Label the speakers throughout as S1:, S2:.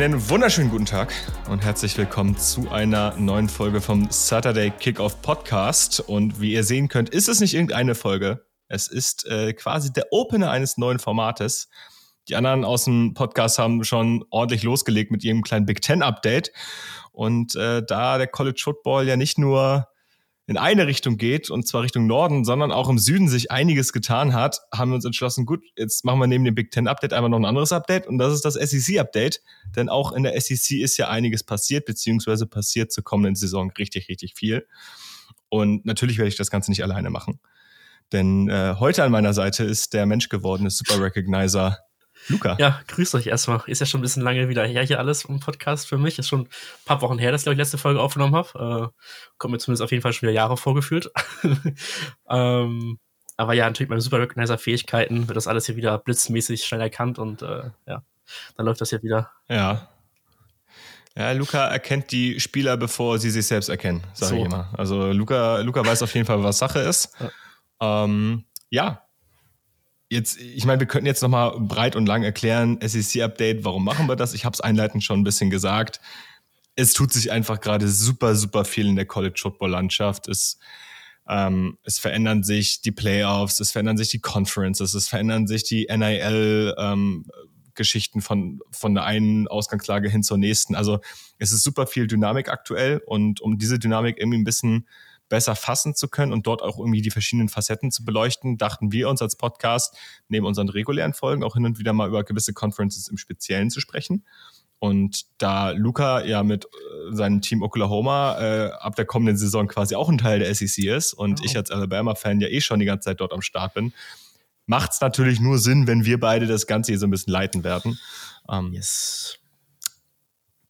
S1: Einen wunderschönen guten Tag und herzlich willkommen zu einer neuen Folge vom Saturday Kickoff Podcast. Und wie ihr sehen könnt, ist es nicht irgendeine Folge. Es ist äh, quasi der Opener eines neuen Formates. Die anderen aus dem Podcast haben schon ordentlich losgelegt mit ihrem kleinen Big Ten Update. Und äh, da der College Football ja nicht nur in eine Richtung geht, und zwar Richtung Norden, sondern auch im Süden sich einiges getan hat, haben wir uns entschlossen, gut, jetzt machen wir neben dem Big Ten Update einfach noch ein anderes Update und das ist das SEC Update, denn auch in der SEC ist ja einiges passiert, beziehungsweise passiert zur kommenden Saison richtig, richtig viel. Und natürlich werde ich das Ganze nicht alleine machen. Denn äh, heute an meiner Seite ist der menschgewordene Super Recognizer Luca.
S2: Ja, grüßt euch erstmal. Ist ja schon ein bisschen lange wieder her hier alles im Podcast für mich. Ist schon ein paar Wochen her, dass ich, glaube ich, letzte Folge aufgenommen habe. Äh, kommt mir zumindest auf jeden Fall schon wieder Jahre vorgefühlt. ähm, aber ja, natürlich meine Super Recognizer-Fähigkeiten wird das alles hier wieder blitzmäßig schnell erkannt und äh, ja, dann läuft das hier wieder.
S1: Ja. Ja, Luca erkennt die Spieler, bevor sie sich selbst erkennen, sage so. ich immer. Also Luca, Luca weiß auf jeden Fall, was Sache ist. Ja, ähm, ja Jetzt, ich meine, wir könnten jetzt nochmal breit und lang erklären, SEC-Update, warum machen wir das? Ich habe es einleitend schon ein bisschen gesagt. Es tut sich einfach gerade super, super viel in der College-Football-Landschaft. Es, ähm, es verändern sich die Playoffs, es verändern sich die Conferences, es verändern sich die NIL, ähm, Geschichten von, von der einen Ausgangslage hin zur nächsten. Also es ist super viel Dynamik aktuell und um diese Dynamik irgendwie ein bisschen besser fassen zu können und dort auch irgendwie die verschiedenen Facetten zu beleuchten, dachten wir uns als Podcast neben unseren regulären Folgen auch hin und wieder mal über gewisse Conferences im Speziellen zu sprechen. Und da Luca ja mit äh, seinem Team Oklahoma äh, ab der kommenden Saison quasi auch ein Teil der SEC ist und oh. ich als Alabama-Fan ja eh schon die ganze Zeit dort am Start bin, macht es natürlich nur Sinn, wenn wir beide das Ganze hier so ein bisschen leiten werden. Ähm, yes.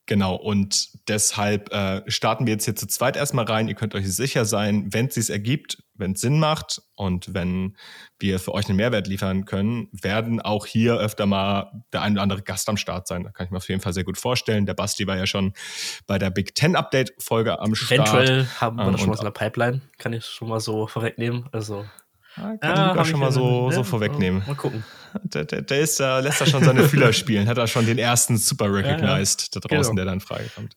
S1: Genau, und deshalb äh, starten wir jetzt hier zu zweit erstmal rein. Ihr könnt euch sicher sein, wenn es sich ergibt, wenn es Sinn macht und wenn wir für euch einen Mehrwert liefern können, werden auch hier öfter mal der ein oder andere Gast am Start sein. Da kann ich mir auf jeden Fall sehr gut vorstellen. Der Basti war ja schon bei der Big Ten Update Folge am Start.
S2: Eventuell haben wir ähm, das schon was in der Pipeline, kann ich schon mal so vorwegnehmen. Also
S1: kann ja, Luca schon mal so, so vorwegnehmen.
S2: Mal gucken.
S1: Der, der, der ist, äh, lässt da schon seine Fühler spielen, hat er schon den ersten Super Recognized ja, da draußen, genau. der dann Frage kommt.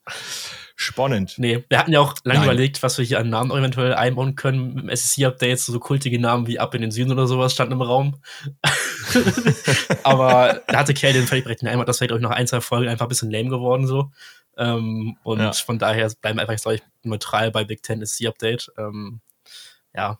S1: Spannend.
S2: Nee, wir hatten ja auch lange Nein. überlegt, was wir hier an Namen eventuell einbauen können. Mit dem SEC-Updates, so kultige Namen wie Ab in den Süden oder sowas standen im Raum. Aber da hatte Kay den völlig recht. Einmal, das wäre, ich, nach ein, zwei Folgen einfach ein bisschen lame geworden so. Ähm, und ja. von daher bleiben wir einfach, glaube ich, neutral bei Big Ten SEC-Update. Ähm, ja,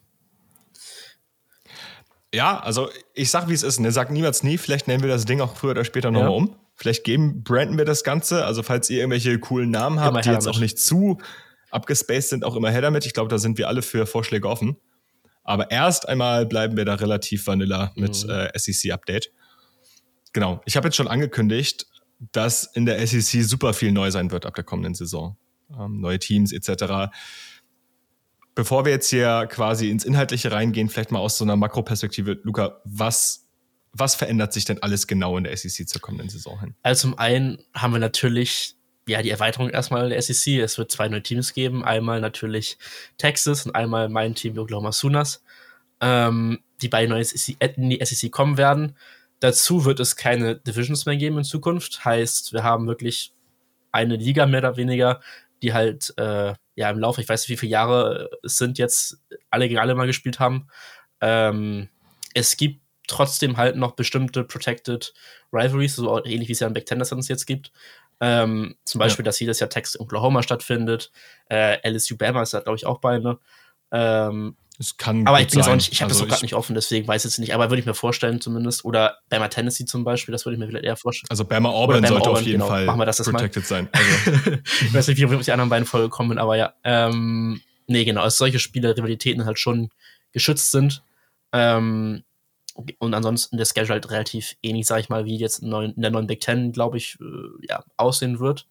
S1: ja, also ich sag, wie es ist. Ne? Sag niemals nie. Vielleicht nennen wir das Ding auch früher oder später nochmal ja. um. Vielleicht geben, branden wir das Ganze. Also falls ihr irgendwelche coolen Namen habt, immer die jetzt damit. auch nicht zu abgespaced sind, auch immer her damit. Ich glaube, da sind wir alle für Vorschläge offen. Aber erst einmal bleiben wir da relativ vanilla mit mhm. äh, SEC-Update. Genau. Ich habe jetzt schon angekündigt, dass in der SEC super viel neu sein wird ab der kommenden Saison. Ähm, neue Teams etc. Bevor wir jetzt hier quasi ins Inhaltliche reingehen, vielleicht mal aus so einer Makroperspektive, Luca, was, was verändert sich denn alles genau in der SEC zur kommenden Saison hin?
S2: Also zum einen haben wir natürlich ja die Erweiterung erstmal in der SEC. Es wird zwei neue Teams geben. Einmal natürlich Texas und einmal mein Team, Oklahoma Sooners, ähm, die beide neu in die SEC kommen werden. Dazu wird es keine Divisions mehr geben in Zukunft. Heißt, wir haben wirklich eine Liga mehr oder weniger, die halt äh, ja im Laufe, ich weiß nicht, wie viele Jahre es sind jetzt, alle gegen alle mal gespielt haben. Ähm, es gibt trotzdem halt noch bestimmte Protected Rivalries, so ähnlich wie es ja in Back Tendersons jetzt gibt. Ähm, zum Beispiel, ja. dass jedes Jahr Texas Oklahoma stattfindet. Äh, LSU Bama ist da, glaube ich, auch bei, ne? Ähm,
S1: es kann
S2: aber ich bin auch nicht, ich habe also das auch gerade nicht offen, deswegen weiß ich es nicht. Aber würde ich mir vorstellen zumindest. Oder Bama Tennessee zum Beispiel, das würde ich mir vielleicht eher vorstellen.
S1: Also Bama Auburn sollte Auburn, auf jeden genau. Fall
S2: Machen wir das
S1: protected
S2: mal.
S1: sein.
S2: Also. ich weiß nicht, wie die anderen beiden Folgen kommen, aber ja. Ähm, nee, genau. Also solche Spiele, Rivalitäten halt schon geschützt sind. Ähm, und ansonsten der Schedule halt relativ ähnlich, sag ich mal, wie jetzt in der neuen Big Ten, glaube ich, äh, ja, aussehen wird.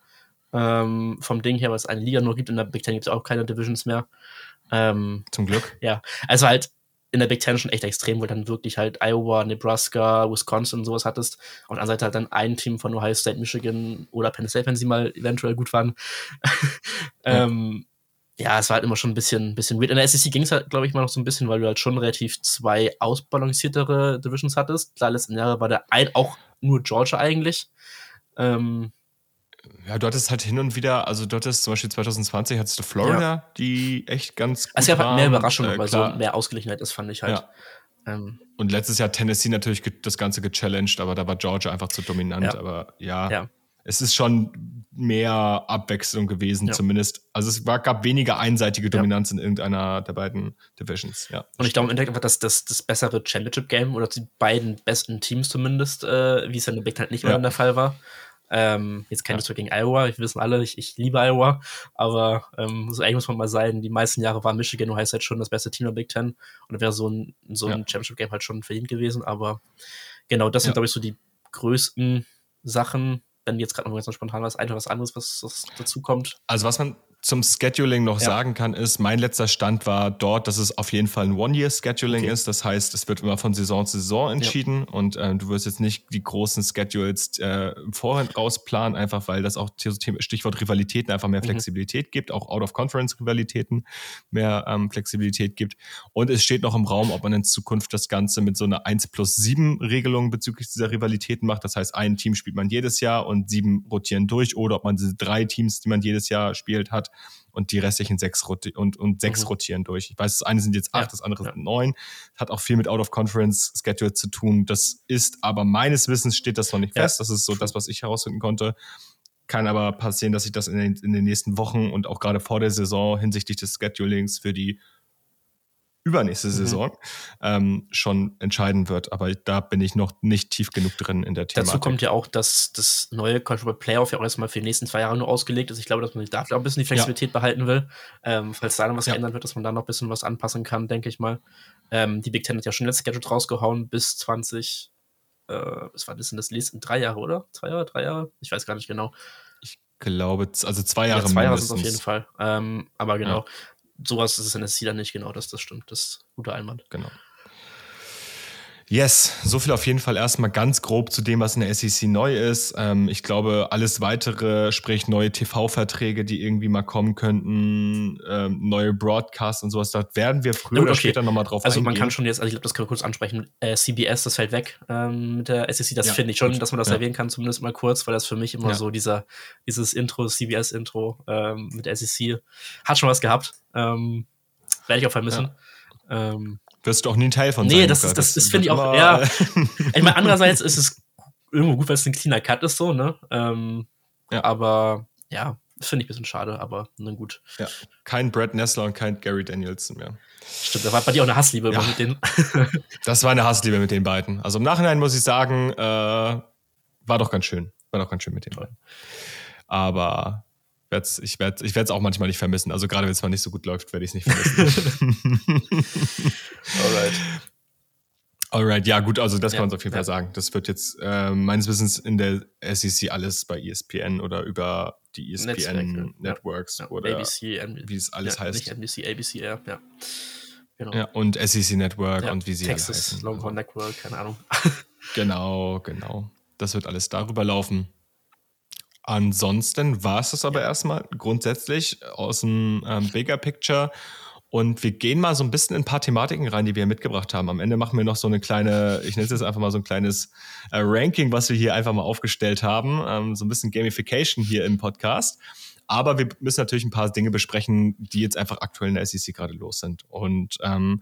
S2: Ähm, vom Ding her, weil es eine Liga nur gibt. In der Big Ten gibt es auch keine Divisions mehr.
S1: Ähm, Zum Glück.
S2: Ja, also halt in der Big Ten schon echt extrem, wo du dann wirklich halt Iowa, Nebraska, Wisconsin und sowas hattest. Auf der anderen Seite halt dann ein Team von Ohio State, Michigan oder Penn State, wenn sie mal eventuell gut waren. ja. ähm, ja, es war halt immer schon ein bisschen, bisschen weird. In der SEC ging es halt, glaube ich, mal noch so ein bisschen, weil du halt schon relativ zwei ausbalanciertere Divisions hattest. Klar, letzten Jahre war der ein auch nur Georgia eigentlich. Ähm,
S1: Ja, du hattest halt hin und wieder, also du hattest zum Beispiel 2020 hattest du Florida, ja. die echt ganz
S2: gut Also es gab halt mehr Überraschungen, äh, weil so mehr Ausgeglichenheit ist, fand ich halt.
S1: Ja. Ähm, und letztes Jahr Tennessee natürlich das Ganze gechallenged, aber da war Georgia einfach zu dominant. Ja. Aber ja, ja, es ist schon mehr Abwechslung gewesen, zumindest. Also es war, gab weniger einseitige Dominanz in irgendeiner der beiden Divisions, ja.
S2: Und ich glaube im Endeffekt einfach, dass das, das bessere Championship-Game oder die beiden besten Teams zumindest, äh, wie es in der Big Ten halt nicht mehr der Fall war. Ähm, jetzt kein ja. gegen Iowa, wir wissen alle, ich, ich liebe Iowa, aber ähm, so eigentlich muss man mal sein, die meisten Jahre war Michigan Ohio State schon das beste Team der Big Ten und da wäre so ein, so ein Championship-Game halt schon verdient gewesen, aber genau, das sind, glaube ich, so die größten Sachen, wenn jetzt gerade noch ganz spontan was, einfach was anderes, was, was dazu kommt.
S1: Also was man zum Scheduling noch ja. sagen kann, ist, mein letzter Stand war dort, dass es auf jeden Fall ein One-Year-Scheduling okay. ist. Das heißt, es wird immer von Saison zu Saison entschieden ja. und äh, du wirst jetzt nicht die großen Schedules äh, vorhin rausplanen, einfach weil das auch Stichwort Rivalitäten einfach mehr mhm. Flexibilität gibt, auch Out-of-Conference-Rivalitäten mehr ähm, Flexibilität gibt. Und es steht noch im Raum, ob man in Zukunft das Ganze mit so einer 1 plus 7 Regelung bezüglich dieser Rivalitäten macht. Das heißt, ein Team spielt man jedes Jahr und sieben rotieren durch oder ob man diese drei Teams, die man jedes Jahr spielt, hat und die restlichen sechs und, und sechs mhm. rotieren durch. Ich weiß, das eine sind jetzt acht, ja. das andere ja. sind neun. Hat auch viel mit Out-of-Conference-Schedule zu tun. Das ist aber meines Wissens steht das noch nicht ja. fest. Das ist so das, was ich herausfinden konnte. Kann aber passieren, dass sich das in den, in den nächsten Wochen und auch gerade vor der Saison hinsichtlich des Schedulings für die übernächste mhm. Saison ähm, schon entscheiden wird. Aber da bin ich noch nicht tief genug drin in der Thematik.
S2: Dazu kommt ja auch, dass das neue Controller Playoff ja auch erstmal für die nächsten zwei Jahre nur ausgelegt ist. Ich glaube, dass man sich da auch ein bisschen die Flexibilität ja. behalten will. Ähm, falls da noch was ja. geändert wird, dass man da noch ein bisschen was anpassen kann, denke ich mal. Ähm, die Big Ten hat ja schon letztes Gadget rausgehauen bis 20, äh, was war das denn das nächste? Drei Jahre, oder? Zwei Jahre, drei Jahre? Ich weiß gar nicht genau.
S1: Ich glaube, also zwei Jahre
S2: ja, zwei Jahre sind es auf jeden Fall. Ähm, aber genau, ja sowas ist es in der SC dann nicht genau, dass das stimmt. Das ist guter Einwand.
S1: Genau. Yes, so viel auf jeden Fall erstmal ganz grob zu dem, was in der SEC neu ist. Ähm, ich glaube, alles weitere, sprich neue TV-Verträge, die irgendwie mal kommen könnten, ähm, neue Broadcasts und sowas, da werden wir früher ja, oder später nochmal drauf
S2: also eingehen. Also man kann schon jetzt, also ich glaube, das können wir kurz ansprechen, äh, CBS, das fällt weg ähm, mit der SEC, das ja, finde ich schon, gut. dass man das ja. erwähnen kann, zumindest mal kurz, weil das für mich immer so dieser, dieses Intro, CBS-Intro ähm, mit SEC hat schon was gehabt. Ähm, werde ich auch vermissen.
S1: Ähm, wirst du auch nie ein Teil von
S2: nee, sein. Nee, das, das, das, das finde ich auch, ja. ich meine, andererseits ist es irgendwo gut, weil es ein cleaner Cut ist, so, ne? Ähm, ja. Aber ja, finde ich ein bisschen schade, aber nun gut.
S1: Ja. Kein Brad Nessler und kein Gary Danielson mehr.
S2: Stimmt, da war bei dir auch eine Hassliebe ja. mit denen.
S1: das war eine Hassliebe mit den beiden. Also im Nachhinein muss ich sagen, äh, war doch ganz schön. War doch ganz schön mit den beiden. Aber ich werde ich es auch manchmal nicht vermissen. Also gerade wenn es mal nicht so gut läuft, werde ich es nicht vermissen. Alright. Alright, ja gut, also das ja, kann man auf jeden ja. Fall sagen. Das wird jetzt äh, meines Wissens in der SEC alles bei ESPN oder über die ESPN Netzwerke, Networks ja. oder ABC, wie es alles heißt.
S2: Nicht NBC, ABC, ja. ja.
S1: Genau. Ja, und SEC Network und wie sie
S2: Texas alle heißen. Longhorn Network, keine Ahnung.
S1: genau, genau. Das wird alles darüber laufen. Ansonsten war es das aber erstmal grundsätzlich aus dem ähm, Bigger Picture. Und wir gehen mal so ein bisschen in ein paar Thematiken rein, die wir mitgebracht haben. Am Ende machen wir noch so eine kleine, ich nenne es jetzt einfach mal so ein kleines äh, Ranking, was wir hier einfach mal aufgestellt haben. Ähm, so ein bisschen Gamification hier im Podcast. Aber wir müssen natürlich ein paar Dinge besprechen, die jetzt einfach aktuell in der SEC gerade los sind. Und ähm,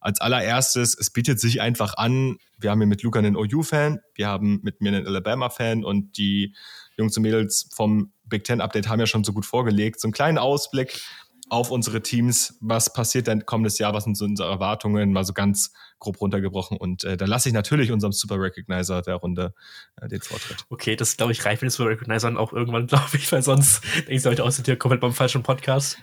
S1: als allererstes, es bietet sich einfach an, wir haben hier mit Luca einen OU-Fan, wir haben mit mir einen Alabama-Fan und die Jungs und Mädels vom Big Ten Update haben ja schon so gut vorgelegt. So einen kleinen Ausblick auf unsere Teams. Was passiert denn kommendes Jahr? Was sind so unsere Erwartungen? Mal so ganz grob runtergebrochen. Und äh, da lasse ich natürlich unserem Super Recognizer der Runde äh, den Vortritt.
S2: Okay, das glaube ich reicht für den Super Recognizer auch irgendwann, glaube ich, weil sonst denke ich, sollte aus hier komplett beim falschen Podcast.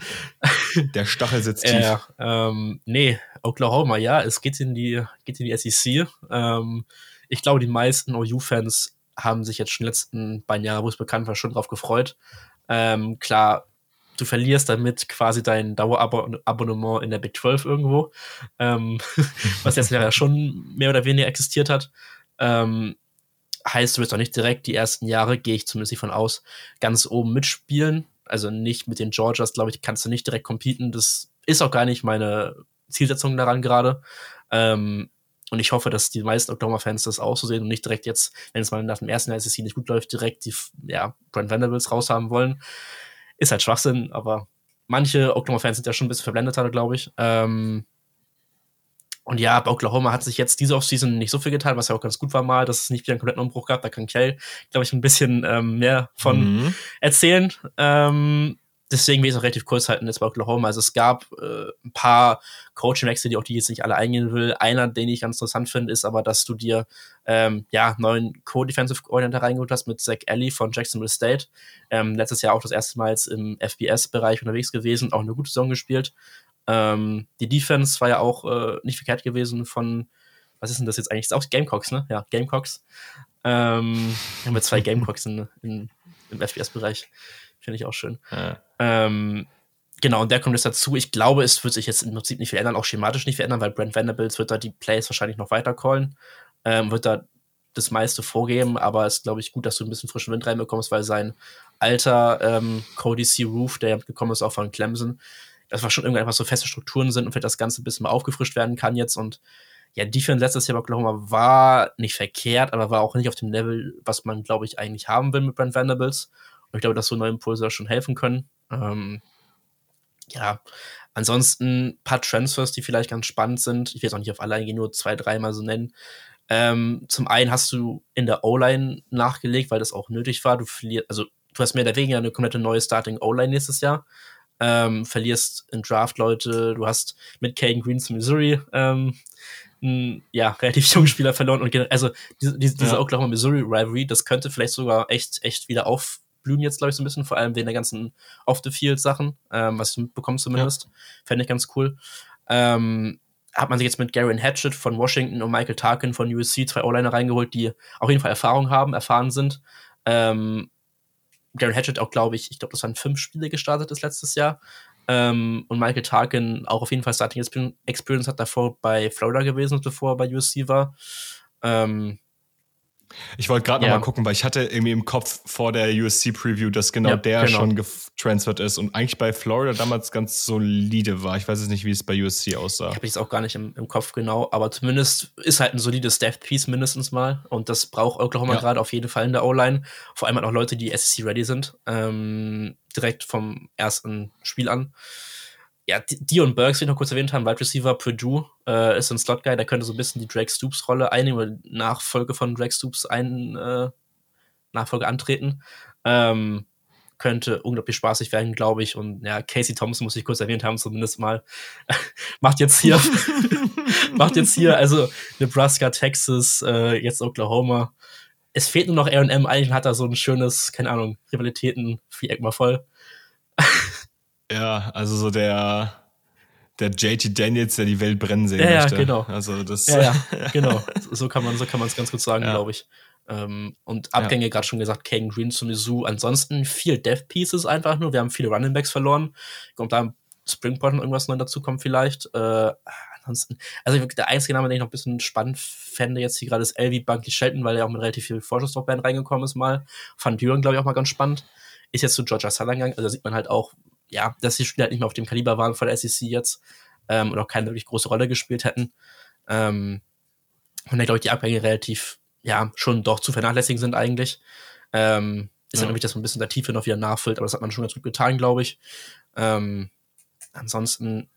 S1: Der Stachel sitzt tief.
S2: Äh, ähm, nee, Oklahoma, ja, es geht in die, geht in die SEC. Ähm, ich glaube, die meisten OU-Fans haben sich jetzt schon letzten beiden Jahre, wo es bekannt war, schon drauf gefreut. Ähm, klar, du verlierst damit quasi dein Dauerabonnement in der Big 12 irgendwo, ähm, was jetzt ja schon mehr oder weniger existiert hat. Ähm, heißt, du wirst auch nicht direkt die ersten Jahre, gehe ich zumindest von aus, ganz oben mitspielen. Also nicht mit den Georgias, glaube ich, kannst du nicht direkt competen. Das ist auch gar nicht meine Zielsetzung daran gerade. Ähm, und ich hoffe, dass die meisten Oklahoma-Fans das auch so sehen und nicht direkt jetzt, wenn es mal nach dem ersten SEC nicht gut läuft, direkt die ja, Brent Vanderbilts raushaben wollen. Ist halt Schwachsinn, aber manche Oklahoma-Fans sind ja schon ein bisschen verblendet, glaube ich. Ähm, und ja, bei Oklahoma hat sich jetzt diese Offseason nicht so viel getan, was ja auch ganz gut war mal, dass es nicht wieder einen kompletten Umbruch gab. Da kann Kell, glaube ich, ein bisschen ähm, mehr von mhm. erzählen. Ähm, deswegen will ich es auch relativ kurz halten jetzt bei Oklahoma. Also es gab äh, ein paar Coaching-Wechsel, die auch die jetzt nicht alle eingehen will. Einer, den ich ganz interessant finde, ist aber, dass du dir ähm, ja neuen Co-Defensive Coordinator reingeholt hast mit Zach Alley von Jacksonville State. Ähm, letztes Jahr auch das erste Mal jetzt im FBS-Bereich unterwegs gewesen, auch eine gute Saison gespielt. Ähm, die Defense war ja auch äh, nicht verkehrt gewesen von, was ist denn das jetzt eigentlich? ist auch Gamecocks, ne? Ja, Gamecocks. Ähm, haben wir zwei Gamecocks in, in, im FPS-Bereich. Finde ich auch schön. Ja. Ähm, genau, und der kommt jetzt dazu. Ich glaube, es wird sich jetzt im Prinzip nicht verändern, auch schematisch nicht verändern, weil Brent Vanderbilt wird da die Plays wahrscheinlich noch weiter callen. Ähm, wird da das meiste vorgeben, aber es ist, glaube ich, gut, dass du ein bisschen frischen Wind reinbekommst, weil sein alter ähm, Cody C. Roof, der gekommen ist auch von Clemson, dass wir schon irgendwann so feste Strukturen sind und vielleicht das Ganze ein bisschen mal aufgefrischt werden kann jetzt. Und ja, Defense letztes Jahr bei Oklahoma war nicht verkehrt, aber war auch nicht auf dem Level, was man, glaube ich, eigentlich haben will mit Brent Vanderbilts. Ich glaube, dass so neue Impulse schon helfen können. Ähm, ja, ansonsten ein paar Transfers, die vielleicht ganz spannend sind. Ich will jetzt auch nicht auf alle eingehen, nur zwei, dreimal so nennen. Ähm, zum einen hast du in der O-Line nachgelegt, weil das auch nötig war. Du verlierst, also du hast mehr oder weniger eine komplette neue Starting O-Line nächstes Jahr ähm, verlierst in Draft Leute, du hast mit Caden Green zu Missouri ähm, einen, ja, relativ jungen Spieler verloren und also diese, diese ja. Oklahoma-Missouri-Rivalry, das könnte vielleicht sogar echt, echt wieder aufblühen jetzt, glaube ich, so ein bisschen, vor allem wegen der ganzen Off-the-Field-Sachen, ähm, was du mitbekommst zumindest. Ja. Fände ich ganz cool. Ähm, hat man sich jetzt mit Garen Hatchett von Washington und Michael Tarkin von USC zwei O-Liner reingeholt, die auf jeden Fall Erfahrung haben, erfahren sind. Ähm, Garen Hatchett auch, glaube ich, ich glaube, das waren fünf Spiele gestartet ist letztes Jahr. Ähm, und Michael Tarkin auch auf jeden Fall Starting Experience hat davor bei Florida gewesen, bevor er bei USC war. Ähm,
S1: ich wollte gerade ja. noch mal gucken, weil ich hatte irgendwie im Kopf vor der USC-Preview, dass genau ja, der genau. schon getransfert ist und eigentlich bei Florida damals ganz solide war. Ich weiß jetzt nicht, wie es bei USC aussah.
S2: Ich habe es auch gar nicht im, im, Kopf genau, aber zumindest ist halt ein solides Death-Piece mindestens mal und das braucht Oklahoma ja. gerade auf jeden Fall in der O-Line. Vor allem halt auch Leute, die SEC-ready sind, ähm, direkt vom ersten Spiel an ja, Dion Burks, wie ich noch kurz erwähnt haben, Wide Receiver Purdue, äh, ist ein Slot-Guy, der könnte so ein bisschen die Drake Stoops-Rolle einnehmen oder Nachfolge von Drake Stoops ein, äh, Nachfolge antreten. Ähm, könnte unglaublich spaßig werden, glaube ich. Und ja, Casey Thompson muss ich kurz erwähnt haben, zumindest mal. macht jetzt hier, macht jetzt hier, also Nebraska, Texas, äh, jetzt Oklahoma. Es fehlt nur noch RM, eigentlich hat er so ein schönes, keine Ahnung, Rivalitäten-Viereck mal voll.
S1: Ja, also so der, der JT Daniels, der die Welt brennen sehen
S2: ja,
S1: möchte.
S2: Ja, genau.
S1: Also das
S2: ja, ja, genau. So kann man so kann man es ganz gut sagen, ja. glaube ich. Ähm, und Abgänge, ja. gerade schon gesagt, Kane Green zu Mizzou. Ansonsten viel Death Pieces einfach nur. Wir haben viele Running Backs verloren. Kommt da Springport und irgendwas neu dazu kommt vielleicht. Äh, ansonsten, also der einzige Name, den ich noch ein bisschen spannend fände jetzt hier gerade ist Elvi Bunky Shelton, weil er auch mit relativ viel Vorschussdruckband reingekommen ist mal. Fand Düren, glaube ich, auch mal ganz spannend. Ist jetzt zu Georgia Southern gegangen, also da sieht man halt auch, ja, dass die Spieler halt nicht mehr auf dem Kaliber waren von der SEC jetzt ähm, und auch keine wirklich große Rolle gespielt hätten. Ähm, und da glaube ich, die Abgänge relativ, ja, schon doch zu vernachlässigen sind eigentlich. Ähm, ist ja. nämlich, dass man ein bisschen der Tiefe noch wieder nachfüllt, aber das hat man schon ganz gut getan, glaube ich. Ähm, ansonsten,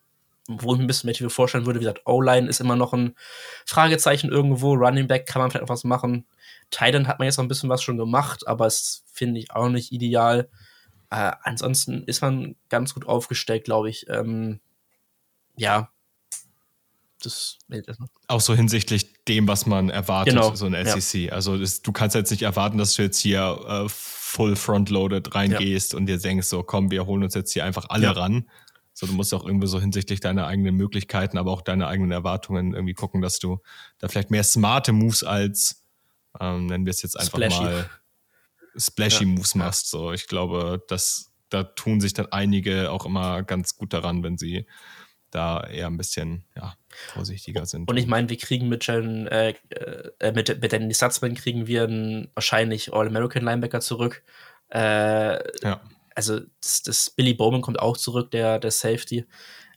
S2: wo ich mir ein bisschen mehr Tiefe vorstellen würde, wie gesagt, O-Line ist immer noch ein Fragezeichen irgendwo. Running Back kann man vielleicht noch was machen. Titan hat man jetzt noch ein bisschen was schon gemacht, aber es finde ich auch nicht ideal. Äh, ansonsten ist man ganz gut aufgestellt, glaube ich. Ähm, ja.
S1: Das auch so hinsichtlich dem, was man erwartet, genau. so ein SEC. Ja. Also das, du kannst jetzt nicht erwarten, dass du jetzt hier äh, full frontloaded reingehst ja. und dir denkst, so komm, wir holen uns jetzt hier einfach alle ja. ran. So, du musst auch irgendwie so hinsichtlich deiner eigenen Möglichkeiten, aber auch deiner eigenen Erwartungen irgendwie gucken, dass du da vielleicht mehr smarte Moves als, ähm, nennen wir es jetzt einfach Splashy. mal, splashy ja. Moves machst. So, ich glaube, dass da tun sich dann einige auch immer ganz gut daran, wenn sie da eher ein bisschen ja, vorsichtiger sind.
S2: Und ich meine, wir kriegen mit Jen, äh, äh, mit, mit Danny Sutzman kriegen wir einen wahrscheinlich All-American Linebacker zurück. Äh, ja. Also das, das, Billy Bowman kommt auch zurück, der, der Safety.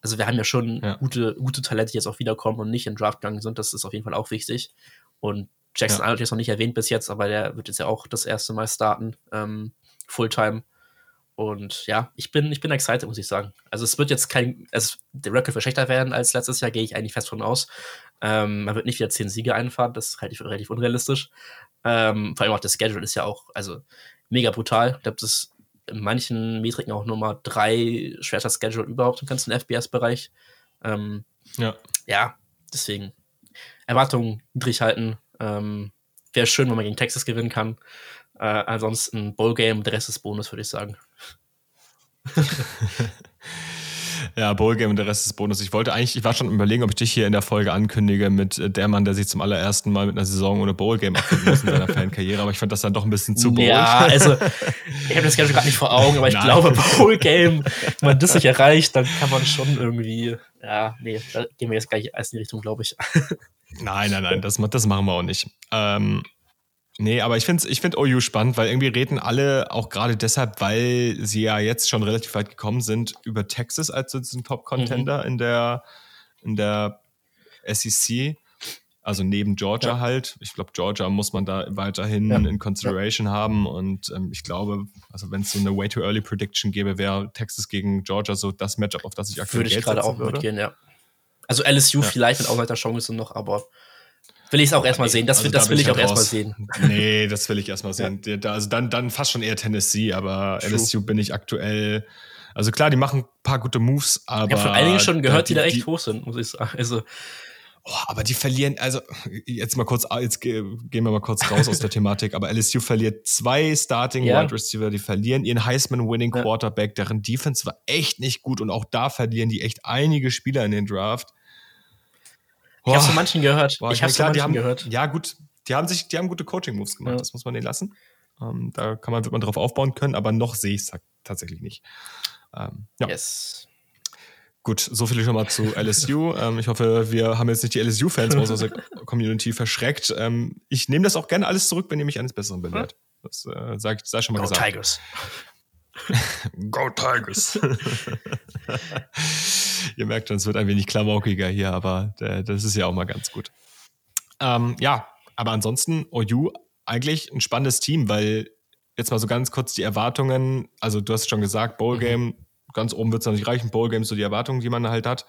S2: Also wir haben ja schon ja. gute, gute Talente, die jetzt auch wiederkommen und nicht in Draft gegangen sind. Das ist auf jeden Fall auch wichtig. Und Jackson ja. Arnold ist noch nicht erwähnt bis jetzt, aber der wird jetzt ja auch das erste Mal starten, ähm, Fulltime. Und ja, ich bin, ich bin excited, muss ich sagen. Also es wird jetzt kein, es, der Record wird schlechter werden als letztes Jahr, gehe ich eigentlich fest von aus. Ähm, man wird nicht wieder zehn Siege einfahren, das ist relativ, relativ unrealistisch. Ähm, vor allem auch das Schedule ist ja auch, also mega brutal. Ich glaube, das ist in manchen Metriken auch Nummer drei schwerster Schedule überhaupt im ganzen FBS-Bereich. Ähm, ja. Ja, deswegen Erwartungen niedrig halten. Ähm, Wäre schön, wenn man gegen Texas gewinnen kann. Äh, ansonsten Bowl-Game, der Rest ist Bonus, würde ich sagen.
S1: Ja, Bowl-Game und der Rest ist Bonus. Ich wollte eigentlich, ich war schon überlegen, ob ich dich hier in der Folge ankündige mit äh, der Mann, der sich zum allerersten Mal mit einer Saison ohne Bowl-Game abfinden muss in seiner Fankarriere, aber ich fand das dann doch ein bisschen zu
S2: bold. Ja, also ich habe das gerade nicht vor Augen, aber ich Nein. glaube, Bowl-Game, wenn man das nicht erreicht, dann kann man schon irgendwie, ja, nee, da gehen wir jetzt gleich erst in die Richtung, glaube ich.
S1: Nein, nein, nein, das, das machen wir auch nicht. Ähm, Nee, aber ich finde ich find OU spannend, weil irgendwie reden alle, auch gerade deshalb, weil sie ja jetzt schon relativ weit gekommen sind, über Texas als so diesen Top-Contender mhm. in der, in der SEC. Also neben Georgia ja. halt. Ich glaube, Georgia muss man da weiterhin ja. in Consideration ja. haben. Und ähm, ich glaube, also wenn es so eine Way Too Early Prediction gäbe, wäre Texas gegen Georgia so das Matchup, auf das ich
S2: aktuell Würde ich gerade auch würde. mitgehen, ja. Also LSU vielleicht mit Ausleiterchancen noch, aber Will ich es auch erstmal sehen. Das, also das will ich, ich auch erstmal sehen.
S1: Nee, das will ich erstmal sehen. Ja. Also dann, dann fast schon eher Tennessee, aber True. LSU bin ich aktuell. Also klar, die machen ein paar gute Moves, aber. Ich habe
S2: von einigen schon gehört, die, die da echt die, hoch sind, muss ich sagen. Also.
S1: Oh, aber die verlieren, also jetzt mal kurz, jetzt gehen wir mal kurz raus aus der Thematik, aber LSU verliert zwei Starting ja. Wide Receiver, die verlieren ihren Heisman-Winning Quarterback, ja. deren Defense war echt nicht gut und auch da verlieren die echt einige Spieler in den Draft.
S2: Ich habe von manchen gehört. Boah, ich habe von
S1: manchen haben, gehört. Ja, gut, die haben sich, die haben gute Coaching-Moves gemacht, ja. das muss man denen lassen. Ähm, da kann man, wird man drauf aufbauen können, aber noch sehe ich es tatsächlich nicht. Ähm, ja. Yes. Gut, so viel schon mal zu LSU. ähm, ich hoffe, wir haben jetzt nicht die LSU-Fans aus der Community verschreckt. Ähm, ich nehme das auch gerne alles zurück, wenn ihr mich eines Besseren belehrt. Das äh, ich sei schon mal Go gesagt. Tigers. Go Tigers. Ihr merkt schon, es wird ein wenig klamaukiger hier, aber äh, das ist ja auch mal ganz gut. Ähm, ja, aber ansonsten OU eigentlich ein spannendes Team, weil jetzt mal so ganz kurz die Erwartungen, also du hast schon gesagt, Bowl mhm. Game, ganz oben wird es noch nicht reichen, Bowl Game, so die Erwartungen, die man halt hat.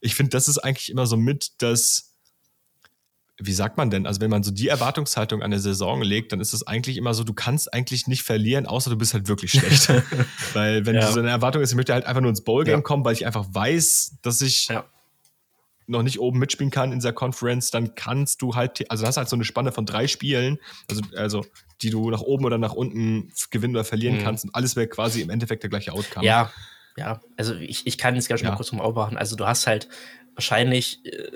S1: Ich finde, das ist eigentlich immer so mit das wie sagt man denn? Also wenn man so die Erwartungshaltung an der Saison legt, dann ist es eigentlich immer so, du kannst eigentlich nicht verlieren, außer du bist halt wirklich schlecht. weil wenn ja. so eine Erwartung ist, ich möchte halt einfach nur ins Bowl-Game ja. kommen, weil ich einfach weiß, dass ich ja. noch nicht oben mitspielen kann in dieser Conference, dann kannst du halt, also hast halt so eine Spanne von drei Spielen, also, also die du nach oben oder nach unten gewinnen oder verlieren mhm. kannst und alles wäre quasi im Endeffekt der gleiche Outcome.
S2: Ja, ja, also ich, ich kann jetzt gar nicht mal kurz zum Aufwachen. Also du hast halt wahrscheinlich äh,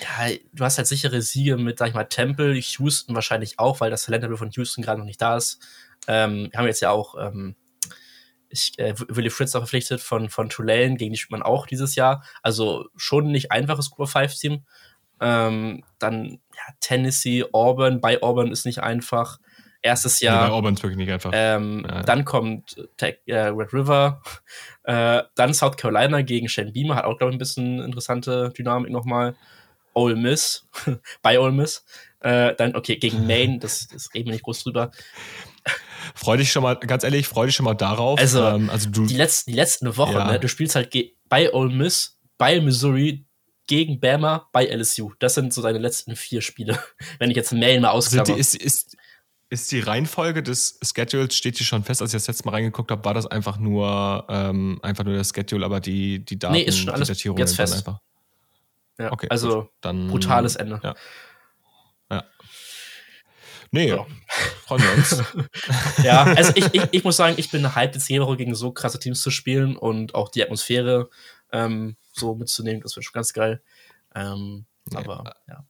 S2: ja, du hast halt sichere Siege mit, sag ich mal, Temple, Houston wahrscheinlich auch, weil das Talentlevel von Houston gerade noch nicht da ist. Ähm, wir haben jetzt ja auch ähm, ich, äh, Willie Fritz auch verpflichtet von, von Tulane, gegen die spielt man auch dieses Jahr. Also schon nicht einfaches Group 5 Team. Ähm, dann ja, Tennessee, Auburn. Bei Auburn ist nicht einfach. Erstes Jahr. Nee,
S1: bei Auburn ist wirklich nicht einfach.
S2: Ähm, ja. Dann kommt Tech, äh, Red River. Äh, dann South Carolina gegen Shane Beamer. Hat auch, glaube ich, ein bisschen interessante Dynamik nochmal. Ole Miss, bei Ole Miss. Äh, dann, okay, gegen Maine, das, das reden wir nicht groß drüber.
S1: Freu dich schon mal, ganz ehrlich, freu dich schon mal darauf.
S2: Also, ähm, also du, die, letzten, die letzten Wochen, ja. ne, du spielst halt bei Ole Miss, bei Missouri, gegen Bama, bei LSU. Das sind so deine letzten vier Spiele. Wenn ich jetzt Maine mal ausklammer.
S1: Ist, ist, ist die Reihenfolge des Schedules, steht die schon fest, als ich das letzte Mal reingeguckt habe, war das einfach nur, ähm, einfach nur der Schedule, aber die, die Daten,
S2: nee, ist schon alles jetzt fest. einfach. Ja, okay, also dann brutales Ende.
S1: Ja. ja. Nee, ja. freuen wir uns.
S2: ja, also ich, ich, ich muss sagen, ich bin hyped, jetzt jede Woche gegen so krasse Teams zu spielen und auch die Atmosphäre ähm, so mitzunehmen. Das wird schon ganz geil. Ähm, ja. Aber ja.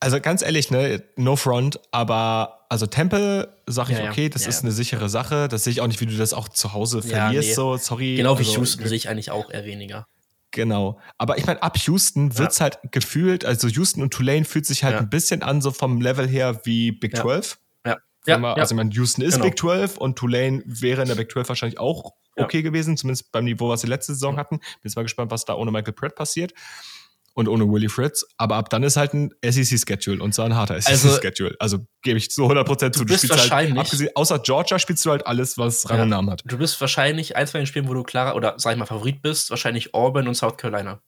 S1: Also ganz ehrlich, ne, no front, aber also Temple sage ich, ja, okay, das ja, ist eine sichere Sache. Das sehe ich auch nicht, wie du das auch zu Hause verlierst. Nee. So, sorry.
S2: Genau wie
S1: also,
S2: Houston sehe ich eigentlich auch eher weniger.
S1: Genau. Aber ich meine, ab Houston wird's ja. halt gefühlt, also Houston und Tulane fühlt sich halt ja. ein bisschen an, so vom Level her wie Big ja. 12.
S2: Ja.
S1: Ja, wir, also ich meine, Houston ist genau. Big 12 und Tulane wäre in der Big 12 wahrscheinlich auch okay gewesen, zumindest beim Niveau, was sie letzte Saison hatten. Bin jetzt mal gespannt, was da ohne Michael Pratt passiert und ohne Willie Fritz. Aber ab dann ist halt ein SEC-Schedule und zwar ein harter SEC-Schedule. Also, also gebe ich zu 100% zu.
S2: Du, bist halt wahrscheinlich.
S1: Halt, abgesehen, außer Georgia spielst du halt alles, was Rang ja, Namen hat.
S2: Du bist wahrscheinlich eins von den Spielen, wo du klarer oder sag ich mal Favorit bist, wahrscheinlich Auburn und South Carolina.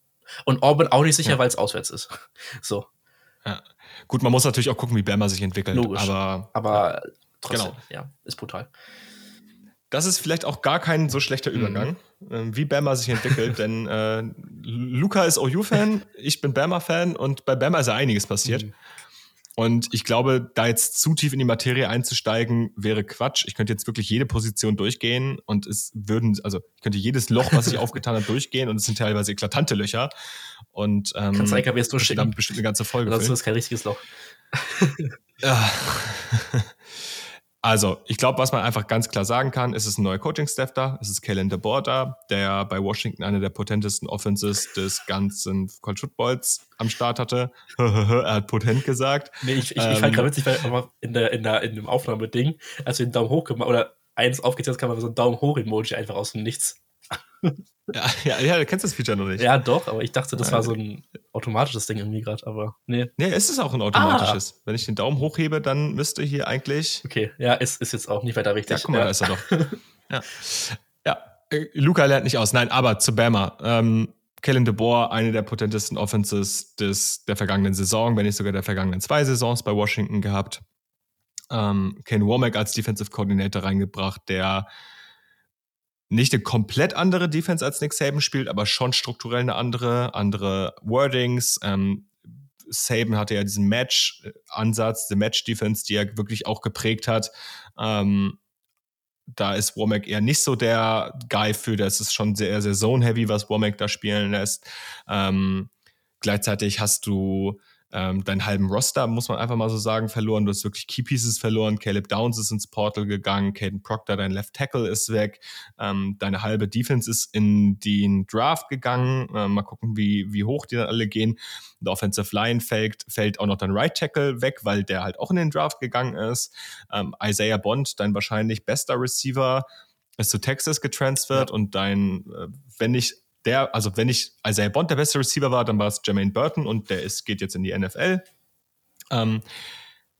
S2: Und Auburn auch nicht sicher, ja. weil es auswärts ist. So.
S1: Ja. Gut, man muss natürlich auch gucken, wie Bama sich entwickelt.
S2: Logisch.
S1: Aber,
S2: aber trotzdem, genau. ja, ist brutal.
S1: Das ist vielleicht auch gar kein so schlechter mhm. Übergang, mhm. Wie Bama sich entwickelt, denn äh, Luca ist OU-Fan, ich bin Bama-Fan und bei Bama ist ja einiges passiert. Mhm. Und ich glaube, da jetzt zu tief in die Materie einzusteigen, wäre Quatsch. Ich könnte jetzt wirklich jede Position durchgehen und es würden, also ich könnte jedes Loch, was sich aufgetan hat, durchgehen und es sind teilweise eklatante Löcher. Und ähm,
S2: Kannst du LKWs durchschicken.
S1: Damit bestimmt eine ganze Folge.
S2: Sonst ist kein richtiges Loch.
S1: ja. Also, ich glaube, was man einfach ganz klar sagen kann, ist es ein neuer Coaching-Staff da, es ist Kellen DeBoer da, der bei Washington eine der potentesten Offenses des ganzen College Footballs am Start hatte. er hat potent gesagt.
S2: Nee, ich, ich, ähm, ich fand gerade witzig, weil in, der, in, der, in dem Aufnahmeding, als wir den Daumen hoch gemacht oder eins aufgezählt kam, war so ein Daumen hoch Emoji einfach aus dem Nichts.
S1: Ja, ja, ja, du kennst das Feature noch nicht.
S2: Ja, doch, aber ich dachte, das war so ein automatisches Ding irgendwie gerade, aber nee.
S1: Nee, es ist auch ein automatisches. Ah. Wenn ich den Daumen hochhebe, dann müsste hier eigentlich.
S2: Okay, ja, ist, ist jetzt auch nicht weiter wichtig.
S1: Ja, guck mal, ja. da ist er doch. ja. ja, äh, Luca lernt nicht aus. Nein, aber zu Bama. Ähm, Kellen DeBoer, eine der potentesten Offenses des, der vergangenen Saison, wenn nicht sogar der vergangenen zwei Saisons bei Washington gehabt. Ähm, Ken Womack als Defensive Coordinator reingebracht, der nicht eine komplett andere Defense als Nick Saban spielt, aber schon strukturell eine andere, andere Wordings. Ähm, Saban hatte ja diesen Match-Ansatz, die Match-Defense, die er wirklich auch geprägt hat. Ähm, da ist Womack eher nicht so der Guy für, das ist schon sehr, sehr zone-heavy, was Womack da spielen lässt. Ähm, gleichzeitig hast du ähm, deinen halben Roster, muss man einfach mal so sagen, verloren. Du hast wirklich Key Pieces verloren. Caleb Downs ist ins Portal gegangen. Caden Proctor, dein Left Tackle, ist weg. Ähm, deine halbe Defense ist in den Draft gegangen. Ähm, mal gucken, wie, wie hoch die dann alle gehen. Der Offensive Line fällt, fällt auch noch dein Right Tackle weg, weil der halt auch in den Draft gegangen ist. Ähm, Isaiah Bond, dein wahrscheinlich bester Receiver, ist zu Texas getransfert ja. und dein, äh, wenn nicht der, also wenn ich Isaiah Bond der beste Receiver war, dann war es Jermaine Burton und der ist, geht jetzt in die NFL. Ähm,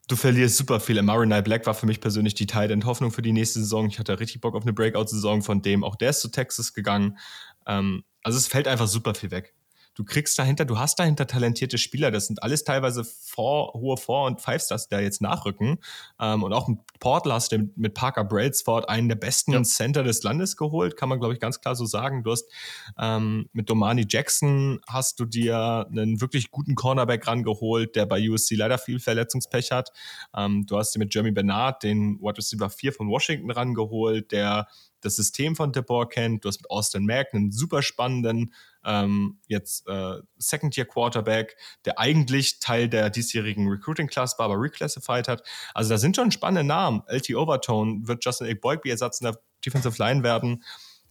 S1: du verlierst super viel. Marinai Black war für mich persönlich die Tight End Hoffnung für die nächste Saison. Ich hatte richtig Bock auf eine Breakout-Saison von dem. Auch der ist zu Texas gegangen. Ähm, also es fällt einfach super viel weg du kriegst dahinter, du hast dahinter talentierte Spieler. Das sind alles teilweise vor, hohe Four- und Five-Stars, die da jetzt nachrücken. Ähm, und auch ein Portal hast du mit Parker Brailsford einen der besten ja. Center des Landes geholt, kann man, glaube ich, ganz klar so sagen. Du hast ähm, mit Domani Jackson hast du dir einen wirklich guten Cornerback rangeholt, der bei USC leider viel Verletzungspech hat. Ähm, du hast dir mit Jeremy Bernard den Wide Receiver 4 von Washington rangeholt, der das System von DeBoer kennt. Du hast mit Austin Mack einen super spannenden ähm, jetzt äh, Second-Year-Quarterback, der eigentlich Teil der diesjährigen Recruiting-Class war, aber reclassified hat. Also da sind schon spannende Namen. LT Overtone wird Justin A. Ersatz in der Defensive Line werden.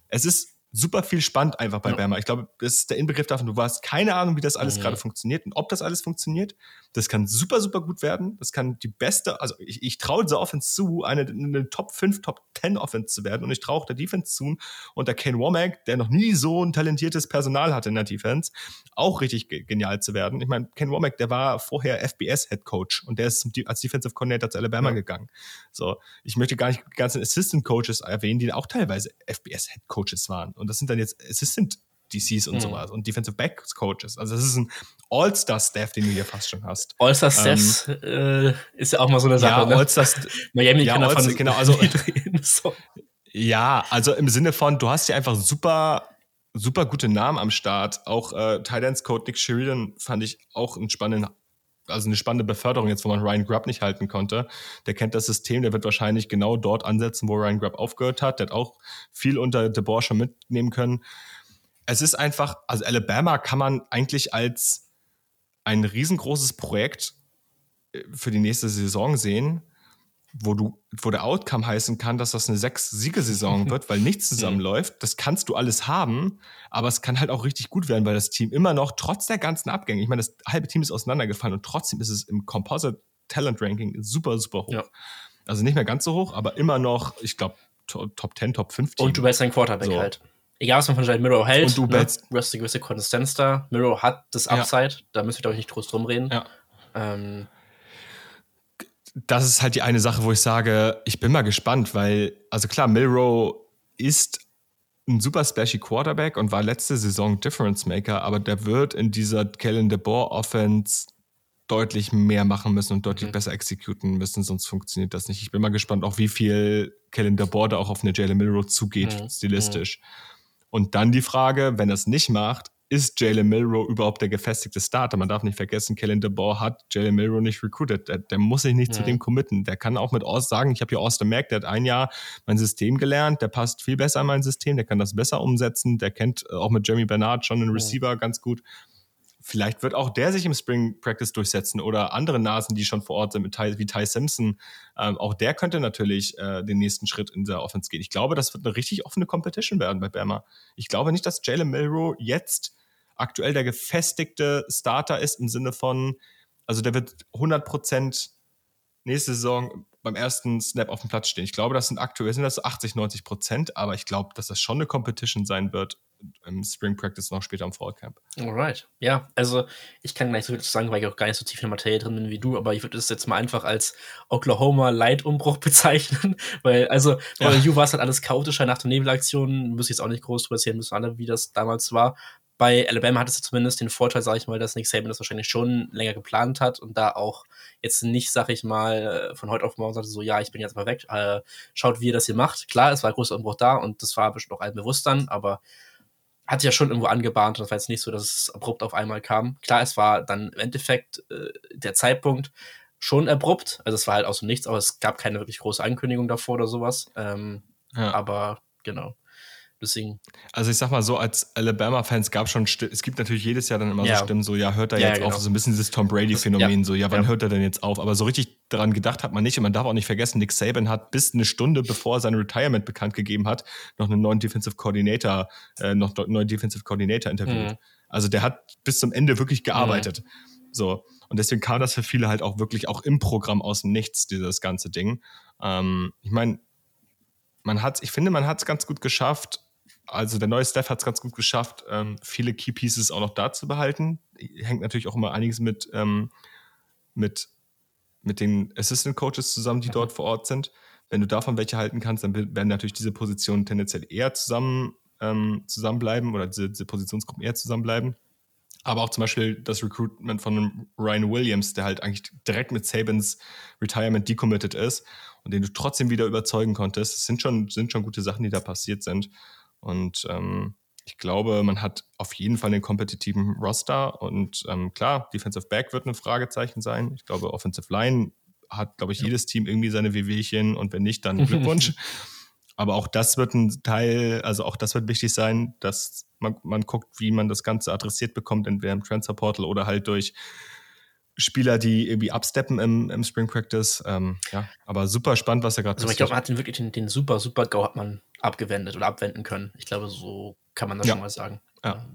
S1: Es ist super viel spannend einfach bei ja. Bama. Ich glaube, das ist der Inbegriff davon, du hast keine Ahnung, wie das alles mhm. gerade funktioniert und ob das alles funktioniert. Das kann super, super gut werden. Das kann die beste, also ich, ich traue dieser Offense zu, eine, eine Top 5, Top 10 Offense zu werden und ich traue auch der Defense zu und der Ken Womack, der noch nie so ein talentiertes Personal hatte in der Defense, auch richtig genial zu werden. Ich meine, Ken Womack, der war vorher FBS Head Coach und der ist als Defensive Coordinator zu Alabama ja. gegangen. So, ich möchte gar nicht die ganzen Assistant Coaches erwähnen, die auch teilweise FBS Head Coaches waren und das sind dann jetzt Assistant DCs und mhm. sowas und Defensive Backs Coaches. Also das ist ein All-Star-Staff, den du hier fast schon hast.
S2: All-Star-Staffs ähm, äh, ist ja auch mal so eine Sache.
S1: Ja, ne? All-Star
S2: Miami
S1: ja,
S2: kann davon
S1: genau, also, so. Ja, also im Sinne von, du hast hier einfach super super gute Namen am Start. Auch äh, Titans Code Nick Sheridan fand ich auch einen spannenden also eine spannende Beförderung jetzt, wo man Ryan Grubb nicht halten konnte. Der kennt das System, der wird wahrscheinlich genau dort ansetzen, wo Ryan Grubb aufgehört hat. Der hat auch viel unter DeBoer schon mitnehmen können. Es ist einfach, also Alabama kann man eigentlich als ein riesengroßes Projekt äh, für die nächste Saison sehen, wo du, wo der Outcome heißen kann, dass das eine Sechs-Siegesaison wird, weil nichts zusammenläuft. Das kannst du alles haben, aber es kann halt auch richtig gut werden, weil das Team immer noch, trotz der ganzen Abgänge, ich meine, das halbe Team ist auseinandergefallen und trotzdem ist es im Composite Talent Ranking super, super hoch. Ja. Also nicht mehr ganz so hoch, aber immer noch, ich glaube, Top 10, Top 5
S2: Team. Und du bist ein Quarterback so. halt. Egal, was man von Jalen Mirror hält, und du ne? eine gewisse Konsistenz da. Mirror hat das Upside, ja. da müssen wir, glaube ich, nicht groß drum reden. Ja. Ähm,
S1: das ist halt die eine Sache, wo ich sage, ich bin mal gespannt, weil, also klar, Milrow ist ein super splashy Quarterback und war letzte Saison Difference Maker, aber der wird in dieser Kellen DeBoer Offense deutlich mehr machen müssen und deutlich mhm. besser exekutieren müssen, sonst funktioniert das nicht. Ich bin mal gespannt, auch wie viel Kellen DeBoer da auch auf eine Jalen Milrow zugeht, mhm. stilistisch. Mhm. Und dann die Frage, wenn er es nicht macht, ist Jalen Milrow überhaupt der gefestigte Starter? Man darf nicht vergessen, Kellen DeBoer hat Jalen Milrow nicht recruited. Der, der muss sich nicht ja. zu dem committen. Der kann auch mit Ost sagen, ich habe hier Austin Mack, der hat ein Jahr mein System gelernt, der passt viel besser in mein System, der kann das besser umsetzen, der kennt auch mit Jeremy Bernard schon einen Receiver ja. ganz gut vielleicht wird auch der sich im Spring Practice durchsetzen oder andere Nasen, die schon vor Ort sind, wie Ty Simpson. Ähm, auch der könnte natürlich äh, den nächsten Schritt in der Offense gehen. Ich glaube, das wird eine richtig offene Competition werden bei Bama. Ich glaube nicht, dass Jalen Milrow jetzt aktuell der gefestigte Starter ist im Sinne von, also der wird 100 Prozent nächste Saison beim ersten Snap auf dem Platz stehen. Ich glaube, das sind aktuell sind das so 80, 90 Prozent, aber ich glaube, dass das schon eine Competition sein wird im Spring Practice noch später im Fall Camp.
S2: Alright. Ja, also ich kann gleich so viel zu sagen, weil ich auch gar nicht so tief in der Materie drin bin wie du, aber ich würde es jetzt mal einfach als Oklahoma Light-Umbruch bezeichnen, weil also bei ja. U war es halt alles chaotischer nach der Nebelaktion, muss ich jetzt auch nicht groß drüber erzählen, wissen alle, wie das damals war. Bei Alabama hat es zumindest den Vorteil, sage ich mal, dass Nick Saban das wahrscheinlich schon länger geplant hat und da auch jetzt nicht, sag ich mal, von heute auf morgen sagte so, ja, ich bin jetzt mal weg, äh, schaut, wie ihr das hier macht. Klar, es war ein großer Umbruch da und das war bestimmt auch allen bewusst dann, aber hat sich ja schon irgendwo angebahnt und das war jetzt nicht so, dass es abrupt auf einmal kam. Klar, es war dann im Endeffekt äh, der Zeitpunkt schon abrupt, also es war halt aus dem Nichts, aber es gab keine wirklich große Ankündigung davor oder sowas. Ähm, ja. Aber genau. Deswegen.
S1: Also ich sag mal so, als Alabama-Fans gab schon, es gibt natürlich jedes Jahr dann immer ja. so Stimmen, so ja, hört er ja, jetzt genau. auf, so ein bisschen dieses Tom Brady-Phänomen, ja. so ja, wann hört er denn jetzt auf? Aber so richtig daran gedacht hat man nicht und man darf auch nicht vergessen, Nick Saban hat bis eine Stunde bevor er sein Retirement bekannt gegeben hat, noch einen neuen Defensive Coordinator, äh, noch einen neuen Defensive Coordinator interviewt. Mhm. Also der hat bis zum Ende wirklich gearbeitet. Mhm. So. Und deswegen kam das für viele halt auch wirklich auch im Programm aus dem Nichts, dieses ganze Ding. Ähm, ich meine, man hat, ich finde, man hat es ganz gut geschafft, also der neue Staff hat es ganz gut geschafft, ähm, viele Key Pieces auch noch da zu behalten. Hängt natürlich auch immer einiges mit, ähm, mit, mit den Assistant Coaches zusammen, die dort vor Ort sind. Wenn du davon welche halten kannst, dann werden natürlich diese Positionen tendenziell eher zusammen, ähm, zusammenbleiben oder diese, diese Positionsgruppen eher zusammenbleiben. Aber auch zum Beispiel das Recruitment von Ryan Williams, der halt eigentlich direkt mit Sabins Retirement decommitted ist und den du trotzdem wieder überzeugen konntest. Das sind schon, sind schon gute Sachen, die da passiert sind. Und ähm, ich glaube, man hat auf jeden Fall einen kompetitiven Roster. Und ähm, klar, Defensive Back wird ein Fragezeichen sein. Ich glaube, Offensive Line hat, glaube ich, ja. jedes Team irgendwie seine Wehwehchen. Und wenn nicht, dann Glückwunsch. Aber auch das wird ein Teil, also auch das wird wichtig sein, dass man, man guckt, wie man das Ganze adressiert bekommt, entweder im Transfer Portal oder halt durch Spieler, die irgendwie absteppen im, im Spring Practice. Ähm, ja, aber super spannend, was er gerade
S2: also, Ich glaube, man hat den wirklich den, den super, super Go hat man abgewendet oder abwenden können. Ich glaube, so kann man das ja. schon mal sagen. Ja.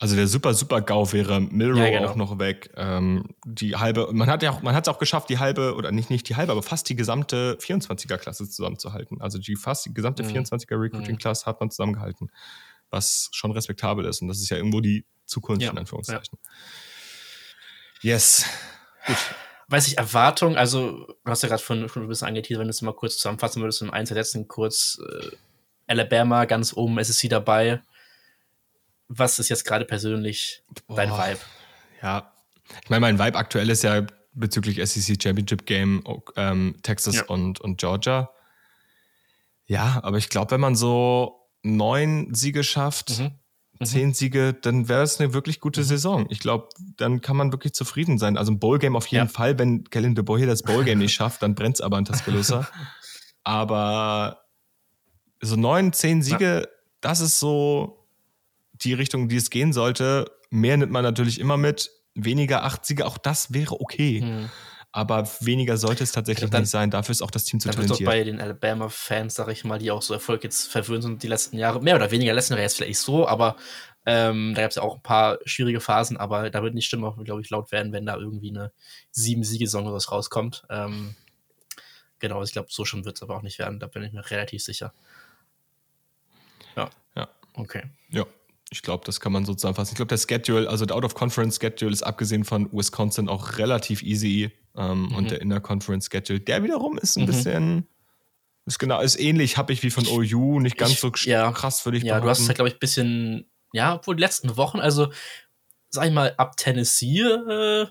S1: Also der super, super GAU wäre Milrow ja, genau. auch noch weg. Ähm, die halbe, man hat ja auch, man hat es auch geschafft, die halbe, oder nicht, nicht die halbe, aber fast die gesamte 24er-Klasse zusammenzuhalten. Also die fast die gesamte mhm. 24er Recruiting-Klasse hat man zusammengehalten. Was schon respektabel ist. Und das ist ja irgendwo die Zukunft, ja. in Anführungszeichen. Ja.
S2: Yes. Gut. Weiß ich, Erwartung, also du hast ja gerade schon, ein bisschen angeteasert, wenn du es mal kurz zusammenfassen würdest in Einzelsätzen, kurz äh, Alabama ganz oben, SSC dabei. Was ist jetzt gerade persönlich Boah. dein Vibe?
S1: Ja, ich meine, mein Vibe aktuell ist ja bezüglich SEC Championship Game ähm, Texas ja. und, und Georgia. Ja, aber ich glaube, wenn man so neun Siege schafft, mhm. Mhm. zehn Siege, dann wäre es eine wirklich gute mhm. Saison. Ich glaube, dann kann man wirklich zufrieden sein. Also ein Bowl-Game auf jeden ja. Fall. Wenn Kellen de Boer das Bowl-Game nicht schafft, dann brennt es aber in Tuscaloosa. aber so neun, zehn Siege, ja. das ist so die Richtung, die es gehen sollte. Mehr nimmt man natürlich immer mit. Weniger acht Siege, auch das wäre okay. Mhm. Aber weniger sollte es tatsächlich dann, nicht sein. Dafür ist auch das Team zu talentiert.
S2: Doch bei den Alabama-Fans, sag ich mal, die auch so Erfolg jetzt verwöhnt sind die letzten Jahre, mehr oder weniger letzten Jahre jetzt vielleicht so, aber ähm, da gab es ja auch ein paar schwierige Phasen, aber da wird nicht stimmen, glaube ich, laut werden, wenn da irgendwie eine sieben Siegesaison oder was rauskommt. Ähm, genau, ich glaube, so schon wird es aber auch nicht werden. Da bin ich mir relativ sicher. Ja.
S1: Ja.
S2: Okay.
S1: Ja. Ich glaube, das kann man so zusammenfassen. Ich glaube, der Schedule, also der Out-of-Conference-Schedule ist abgesehen von Wisconsin auch relativ easy. Ähm, mhm. Und der Inner-Conference-Schedule, der wiederum ist ein mhm. bisschen, ist genau, ist ähnlich happig wie von OU, nicht ganz ich, so
S2: ja, krass, würde ich ja, behaupten. Ja, du hast halt, glaube ich, ein bisschen, ja, obwohl die letzten Wochen, also sag ich mal, ab Tennessee äh,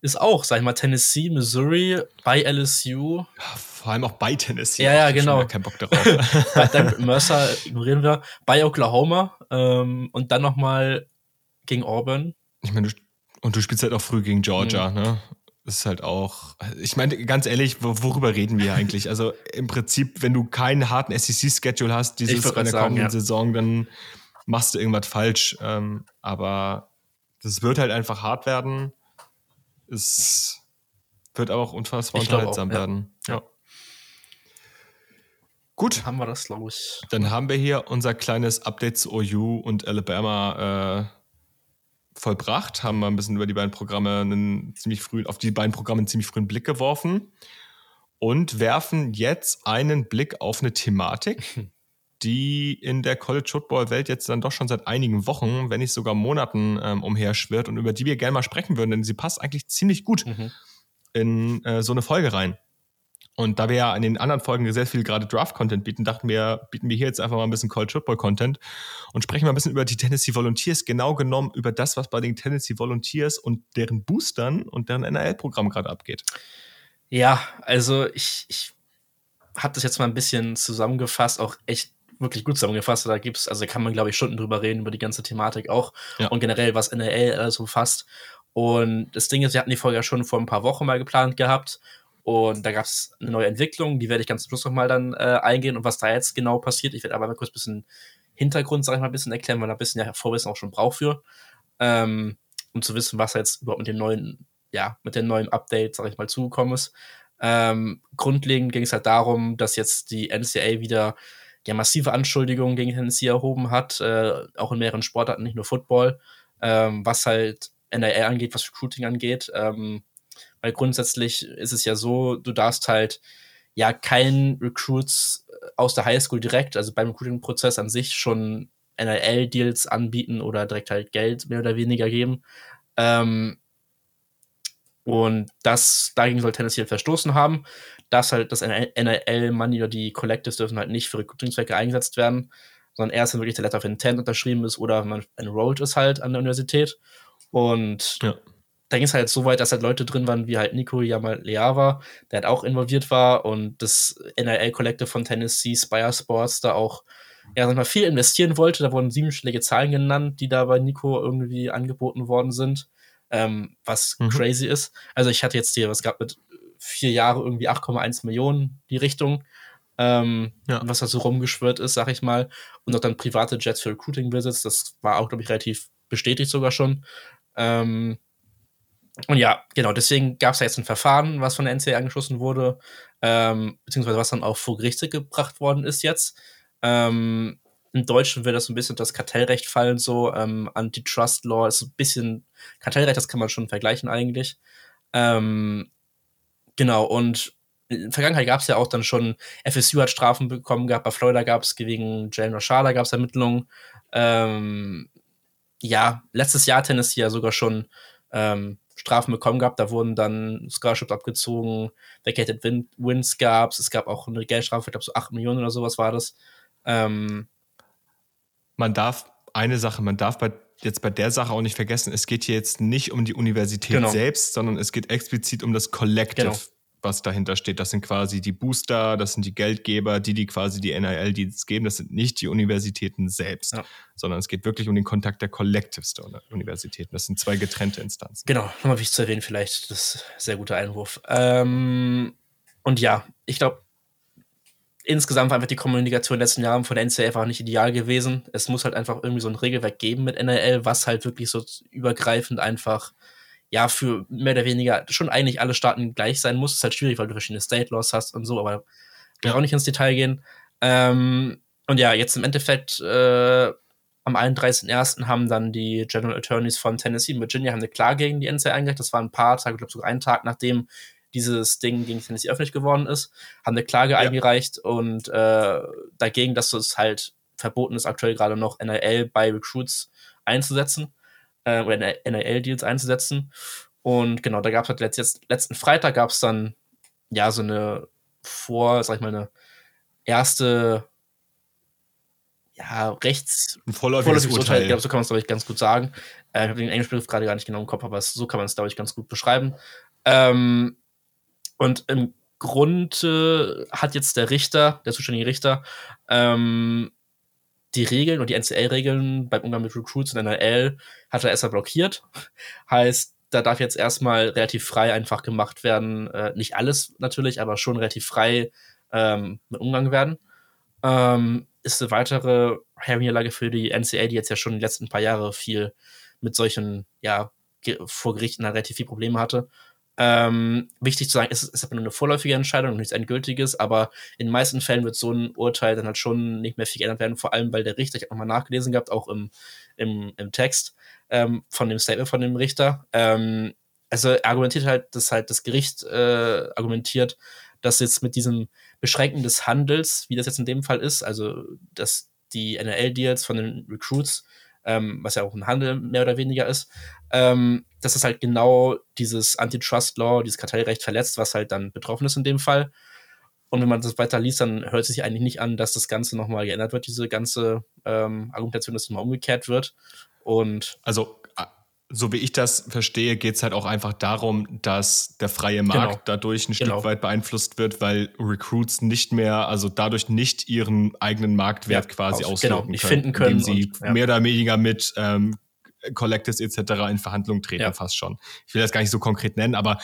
S2: ist auch, sag ich mal, Tennessee, Missouri, bei LSU.
S1: Ja, vor allem auch bei Tennessee.
S2: Ja, ja, genau.
S1: Kein Bock darauf.
S2: dann Mercer ignorieren wir. Bei Oklahoma ähm, und dann nochmal gegen Auburn.
S1: Ich meine, und du spielst halt auch früh gegen Georgia, mhm. ne? Das ist halt auch, ich meine, ganz ehrlich, worüber reden wir eigentlich? Also im Prinzip, wenn du keinen harten SEC-Schedule hast, dieses in der kommenden ja. Saison, dann machst du irgendwas falsch. Ähm, aber das wird halt einfach hart werden. Es wird aber auch unfassbar unterhaltsam auch, ja. werden. Ja. Gut.
S2: Dann haben wir das, glaube ich.
S1: Dann haben wir hier unser kleines Update zu OU und Alabama äh, vollbracht, haben wir ein bisschen über die beiden Programme einen ziemlich früh, auf die beiden Programme einen ziemlich frühen Blick geworfen und werfen jetzt einen Blick auf eine Thematik, die in der College Football Welt jetzt dann doch schon seit einigen Wochen, wenn nicht sogar Monaten ähm, umherschwirrt und über die wir gerne mal sprechen würden, denn sie passt eigentlich ziemlich gut mhm. in äh, so eine Folge rein. Und da wir ja in den anderen Folgen sehr viel gerade Draft-Content bieten, dachten wir, bieten wir hier jetzt einfach mal ein bisschen College Football-Content und sprechen mal ein bisschen über die Tennessee Volunteers, genau genommen über das, was bei den Tennessee Volunteers und deren Boostern und deren NRL-Programm gerade abgeht.
S2: Ja, also ich, ich habe das jetzt mal ein bisschen zusammengefasst, auch echt wirklich gut zusammengefasst. Da gibt's, also kann man, glaube ich, Stunden drüber reden, über die ganze Thematik auch ja. und generell, was NRL alles umfasst. Und das Ding ist, wir hatten die Folge ja schon vor ein paar Wochen mal geplant gehabt. Und da gab es eine neue Entwicklung, die werde ich ganz zum Schluss nochmal dann äh, eingehen und was da jetzt genau passiert. Ich werde aber mal kurz ein bisschen Hintergrund, sag ich mal, ein bisschen erklären, weil da ein bisschen ja Vorwissen auch schon braucht für, ähm, um zu wissen, was jetzt überhaupt mit dem neuen, ja, mit dem neuen Update, sag ich mal, zugekommen ist. Ähm, grundlegend ging es halt darum, dass jetzt die NCAA wieder ja massive Anschuldigungen gegen Tennessee erhoben hat, äh, auch in mehreren Sportarten, nicht nur Football, ähm, was halt NRL angeht, was Recruiting angeht. Ähm, weil grundsätzlich ist es ja so, du darfst halt ja keinen Recruits aus der Highschool direkt, also beim Recruiting-Prozess an sich schon NRL-Deals anbieten oder direkt halt Geld mehr oder weniger geben. Ähm, und das, dagegen soll Tennessee halt verstoßen haben dass halt das NRL-Money oder die Collectives dürfen halt nicht für Recruiting-Zwecke eingesetzt werden, sondern erst, wenn wirklich der Letter of Intent unterschrieben ist oder man enrolled ist halt an der Universität. Und ja. Da ging es halt so weit, dass halt Leute drin waren, wie halt Nico Yamaleava, der halt auch involviert war und das NRL-Collective von Tennessee, Spire Sports, da auch ja, sag mal, viel investieren wollte. Da wurden siebenstellige Zahlen genannt, die da bei Nico irgendwie angeboten worden sind. Ähm, was mhm. crazy ist. Also ich hatte jetzt hier was gehabt mit vier Jahre irgendwie 8,1 Millionen die Richtung, ähm, ja. was da so rumgeschwört ist, sag ich mal. Und auch dann private Jets für Recruiting besitzt. Das war auch, glaube ich, relativ bestätigt sogar schon. Ähm, und ja, genau, deswegen gab es ja jetzt ein Verfahren, was von der NCA angeschlossen wurde, ähm, beziehungsweise was dann auch vor Gerichte gebracht worden ist jetzt. Ähm, Im Deutschen wird das so ein bisschen das Kartellrecht fallen, so ähm, Antitrust Law ist ein bisschen Kartellrecht, das kann man schon vergleichen eigentlich. Ähm, Genau, und in der Vergangenheit gab es ja auch dann schon, FSU hat Strafen bekommen gehabt, bei Florida gab es gegen Jalen Rashada gab es Ermittlungen. Ähm, ja, letztes Jahr Tennessee ja sogar schon ähm, Strafen bekommen gehabt, da wurden dann Scholarships abgezogen, Vacated Win Wins gab es, es gab auch eine Geldstrafe, ich glaube so 8 Millionen oder sowas war das. Ähm,
S1: man darf, eine Sache, man darf bei jetzt bei der Sache auch nicht vergessen, es geht hier jetzt nicht um die Universität genau. selbst, sondern es geht explizit um das Collective, genau. Was dahinter steht. Das sind quasi die Booster, das sind die Geldgeber, die, die quasi die NIL-Deals geben. Das sind nicht die Universitäten selbst, ja. sondern es geht wirklich um den Kontakt der Collectives der Universitäten. Das sind zwei getrennte Instanzen.
S2: Genau, nochmal wichtig zu erwähnen, vielleicht, das ist ein sehr guter Einwurf. Ähm, und ja, ich glaube, insgesamt war einfach die Kommunikation in den letzten Jahren von der NCAA einfach nicht ideal gewesen. Es muss halt einfach irgendwie so ein Regelwerk geben mit NRL, was halt wirklich so übergreifend einfach, ja, für mehr oder weniger schon eigentlich alle Staaten gleich sein muss. Ist halt schwierig, weil du verschiedene State Laws hast und so, aber ich will auch nicht ins Detail gehen. Ähm, und ja, jetzt im Endeffekt, äh, am 31.01. haben dann die General Attorneys von Tennessee und Virginia haben eine Klage gegen die NCAA eingereicht. Das war ein paar Tage, ich glaube sogar einen Tag, nachdem dieses Ding gegen Tennessee öffentlich geworden ist, haben eine Klage ja. eingereicht und äh, dagegen, dass es halt verboten ist, aktuell gerade noch NIL bei Recruits einzusetzen äh, oder NIL-Deals einzusetzen. Und genau, da gab es halt letzt, letzten Freitag gab es dann ja so eine vor, sag ich mal, eine erste ja, rechts
S1: ein vorläufiges,
S2: vorläufiges Urteil. Urteil. so kann man es, glaube ich, ganz gut sagen. Äh, ich habe den englischen Begriff gerade gar nicht genau im Kopf, aber so kann man es, glaube ich, ganz gut beschreiben. Ähm, und im Grunde hat jetzt der Richter, der zuständige Richter, ähm, die Regeln und die NCL-Regeln beim Umgang mit Recruits und NRL hat er erstmal blockiert. heißt, da darf jetzt erstmal relativ frei einfach gemacht werden. Äh, nicht alles natürlich, aber schon relativ frei ähm, mit Umgang werden. Ähm, ist eine weitere Hernielage für die NCA, die jetzt ja schon die letzten paar Jahre viel mit solchen, ja, vor Gerichten relativ viel Probleme hatte. Ähm, wichtig zu sagen, es ist, ist aber nur eine vorläufige Entscheidung und nichts Endgültiges, aber in den meisten Fällen wird so ein Urteil dann halt schon nicht mehr viel geändert werden, vor allem weil der Richter, ich habe nochmal nachgelesen gehabt, auch im, im, im Text ähm, von dem Statement von dem Richter, ähm, also argumentiert halt, dass halt das Gericht äh, argumentiert, dass jetzt mit diesem Beschränken des Handels, wie das jetzt in dem Fall ist, also dass die NRL-Deals von den Recruits, ähm, was ja auch ein Handel mehr oder weniger ist, ähm, dass es halt genau dieses Antitrust-Law, dieses Kartellrecht verletzt, was halt dann betroffen ist in dem Fall. Und wenn man das weiter liest, dann hört es sich eigentlich nicht an, dass das Ganze nochmal geändert wird, diese ganze ähm, Argumentation, dass es mal umgekehrt wird. Und
S1: also so wie ich das verstehe, geht es halt auch einfach darum, dass der freie Markt genau. dadurch ein genau. Stück weit beeinflusst wird, weil Recruits nicht mehr, also dadurch nicht ihren eigenen Marktwert ja, quasi aus, ausloten
S2: genau, können, finden können,
S1: indem sie und, ja. mehr oder weniger mit ähm, Collectives etc. in Verhandlungen treten, ja. fast schon. Ich will das gar nicht so konkret nennen, aber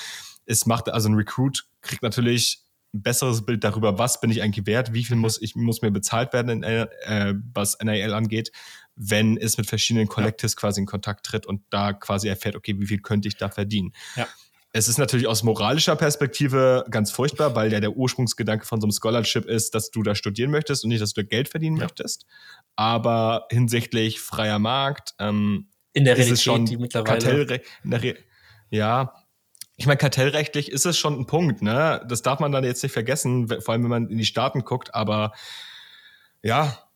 S1: es macht, also ein Recruit kriegt natürlich ein besseres Bild darüber, was bin ich eigentlich wert, wie viel muss ich muss mir bezahlt werden, in, äh, was NIL angeht, wenn es mit verschiedenen Collectives ja. quasi in Kontakt tritt und da quasi erfährt, okay, wie viel könnte ich da verdienen. Ja. Es ist natürlich aus moralischer Perspektive ganz furchtbar, weil ja der Ursprungsgedanke von so einem Scholarship ist, dass du da studieren möchtest und nicht, dass du Geld verdienen ja. möchtest. Aber hinsichtlich freier Markt, ähm,
S2: in der Realität, schon die mittlerweile.
S1: ja, ich meine, kartellrechtlich ist es schon ein Punkt, ne? Das darf man dann jetzt nicht vergessen, vor allem wenn man in die Staaten guckt, aber ja,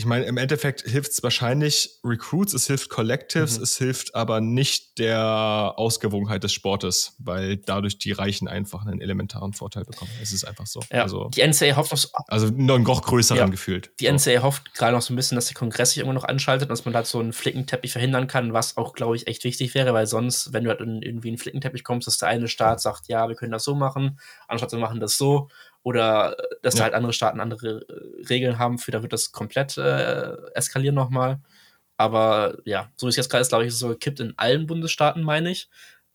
S1: ich meine, im Endeffekt hilft es wahrscheinlich Recruits, es hilft Collectives, mhm. es hilft aber nicht der Ausgewogenheit des Sportes, weil dadurch die Reichen einfach einen elementaren Vorteil bekommen. Es ist einfach so.
S2: Ja,
S1: also,
S2: die NCAA hofft noch,
S1: also noch größeren ja, gefühlt.
S2: Die so. NCAA hofft gerade noch so ein bisschen, dass der Kongress sich irgendwo noch anschaltet, dass man halt so einen Flickenteppich verhindern kann, was auch, glaube ich, echt wichtig wäre, weil sonst, wenn du halt in irgendwie einen Flickenteppich kommst, dass der eine Staat sagt, ja, wir können das so machen, anstatt wir machen das so oder äh, dass ja. da halt andere Staaten andere äh, Regeln haben, für da wird das komplett äh, eskalieren nochmal. Aber ja, so wie es jetzt gerade ist, glaube ich, ist es so gekippt in allen Bundesstaaten, meine ich.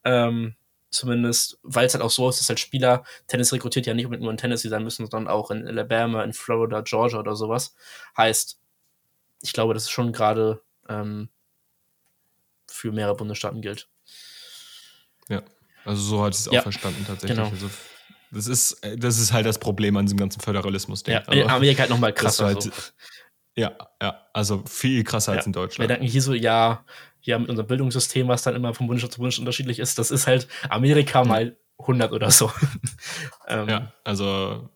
S2: Ähm, zumindest, weil es halt auch so ist, dass halt Spieler Tennis rekrutiert ja nicht unbedingt nur in Tennessee sein müssen, sondern auch in Alabama, in Florida, Georgia oder sowas. Heißt, ich glaube, dass es schon gerade ähm, für mehrere Bundesstaaten gilt.
S1: Ja, also so hat es ja, auch verstanden tatsächlich. Genau. Also das ist, äh, das ist halt das Problem an diesem ganzen Föderalismus-Ding.
S2: Ja, in also, Amerika halt nochmal krasser. Halt, so.
S1: Ja, ja, also viel krasser ja. als in Deutschland.
S2: Wir denken hier so, ja, hier mit unserem Bildungssystem, was dann immer vom Bundesstaat zu Bundesstaat unterschiedlich ist, das ist halt Amerika mhm. mal 100 oder so.
S1: ähm, ja, also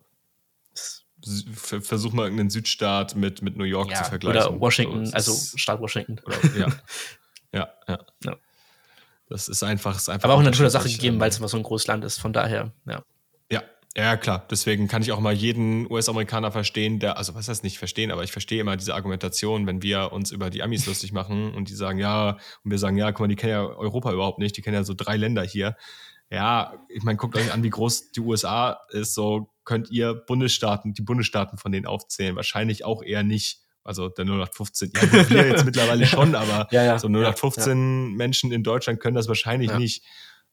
S1: versuch mal irgendeinen Südstaat mit, mit New York ja, zu vergleichen.
S2: Oder Washington, so, also Staat Washington.
S1: Oder, ja. ja, ja, ja. Das ist einfach, ist einfach.
S2: Aber auch eine tolle Sache gegeben, weil es immer so ein großes Land ist. Von daher, ja.
S1: Ja, klar. Deswegen kann ich auch mal jeden US-Amerikaner verstehen, der, also was heißt nicht verstehen, aber ich verstehe immer diese Argumentation, wenn wir uns über die Amis lustig machen und die sagen, ja, und wir sagen, ja, guck mal, die kennen ja Europa überhaupt nicht, die kennen ja so drei Länder hier. Ja, ich meine, guckt euch an, wie groß die USA ist, so könnt ihr Bundesstaaten, die Bundesstaaten von denen aufzählen. Wahrscheinlich auch eher nicht. Also der 0815, ja, wir jetzt mittlerweile schon, aber ja, ja, so 0815 ja, Menschen in Deutschland können das wahrscheinlich nicht.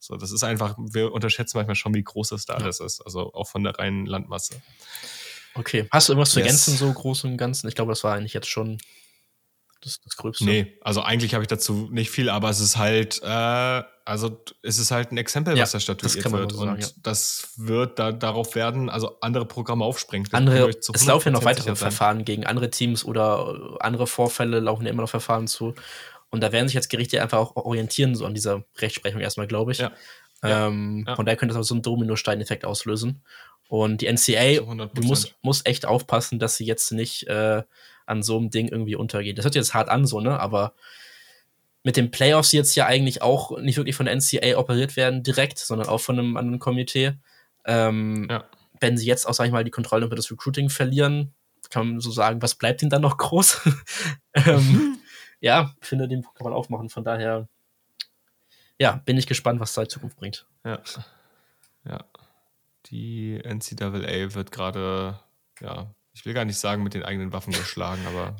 S1: So, das ist einfach, wir unterschätzen manchmal schon, wie groß das da alles ist. Also auch von der reinen Landmasse.
S2: Okay. Hast du irgendwas zu ergänzen, so groß und Ganzen? Ich glaube, das war eigentlich jetzt schon das, das Gröbste.
S1: Nee, also eigentlich habe ich dazu nicht viel, aber es ist halt, äh, also es ist halt ein Exempel, ja, was da statuiert wird. So sagen, und ja. das wird da, darauf werden, also andere Programme aufspringen.
S2: Andere, es laufen ja noch weitere Verfahren gegen andere Teams oder andere Vorfälle laufen ja immer noch Verfahren zu. Und da werden sich jetzt Gerichte einfach auch orientieren, so an dieser Rechtsprechung erstmal, glaube ich. Ja. Ähm, ja. Von daher könnte das so einen Dominostein-Effekt auslösen. Und die NCA muss, muss echt aufpassen, dass sie jetzt nicht äh, an so einem Ding irgendwie untergeht. Das hört jetzt hart an, so, ne? Aber mit den Playoffs, die jetzt ja eigentlich auch nicht wirklich von der NCA operiert werden, direkt, sondern auch von einem anderen Komitee. Ähm, ja. Wenn sie jetzt auch, sag ich mal, die Kontrolle über das Recruiting verlieren, kann man so sagen, was bleibt ihnen dann noch groß? ähm, ja, finde, den kann man aufmachen. Von daher, ja, bin ich gespannt, was da in Zukunft bringt.
S1: Ja. Ja. Die NCAA wird gerade, ja, ich will gar nicht sagen, mit den eigenen Waffen geschlagen, aber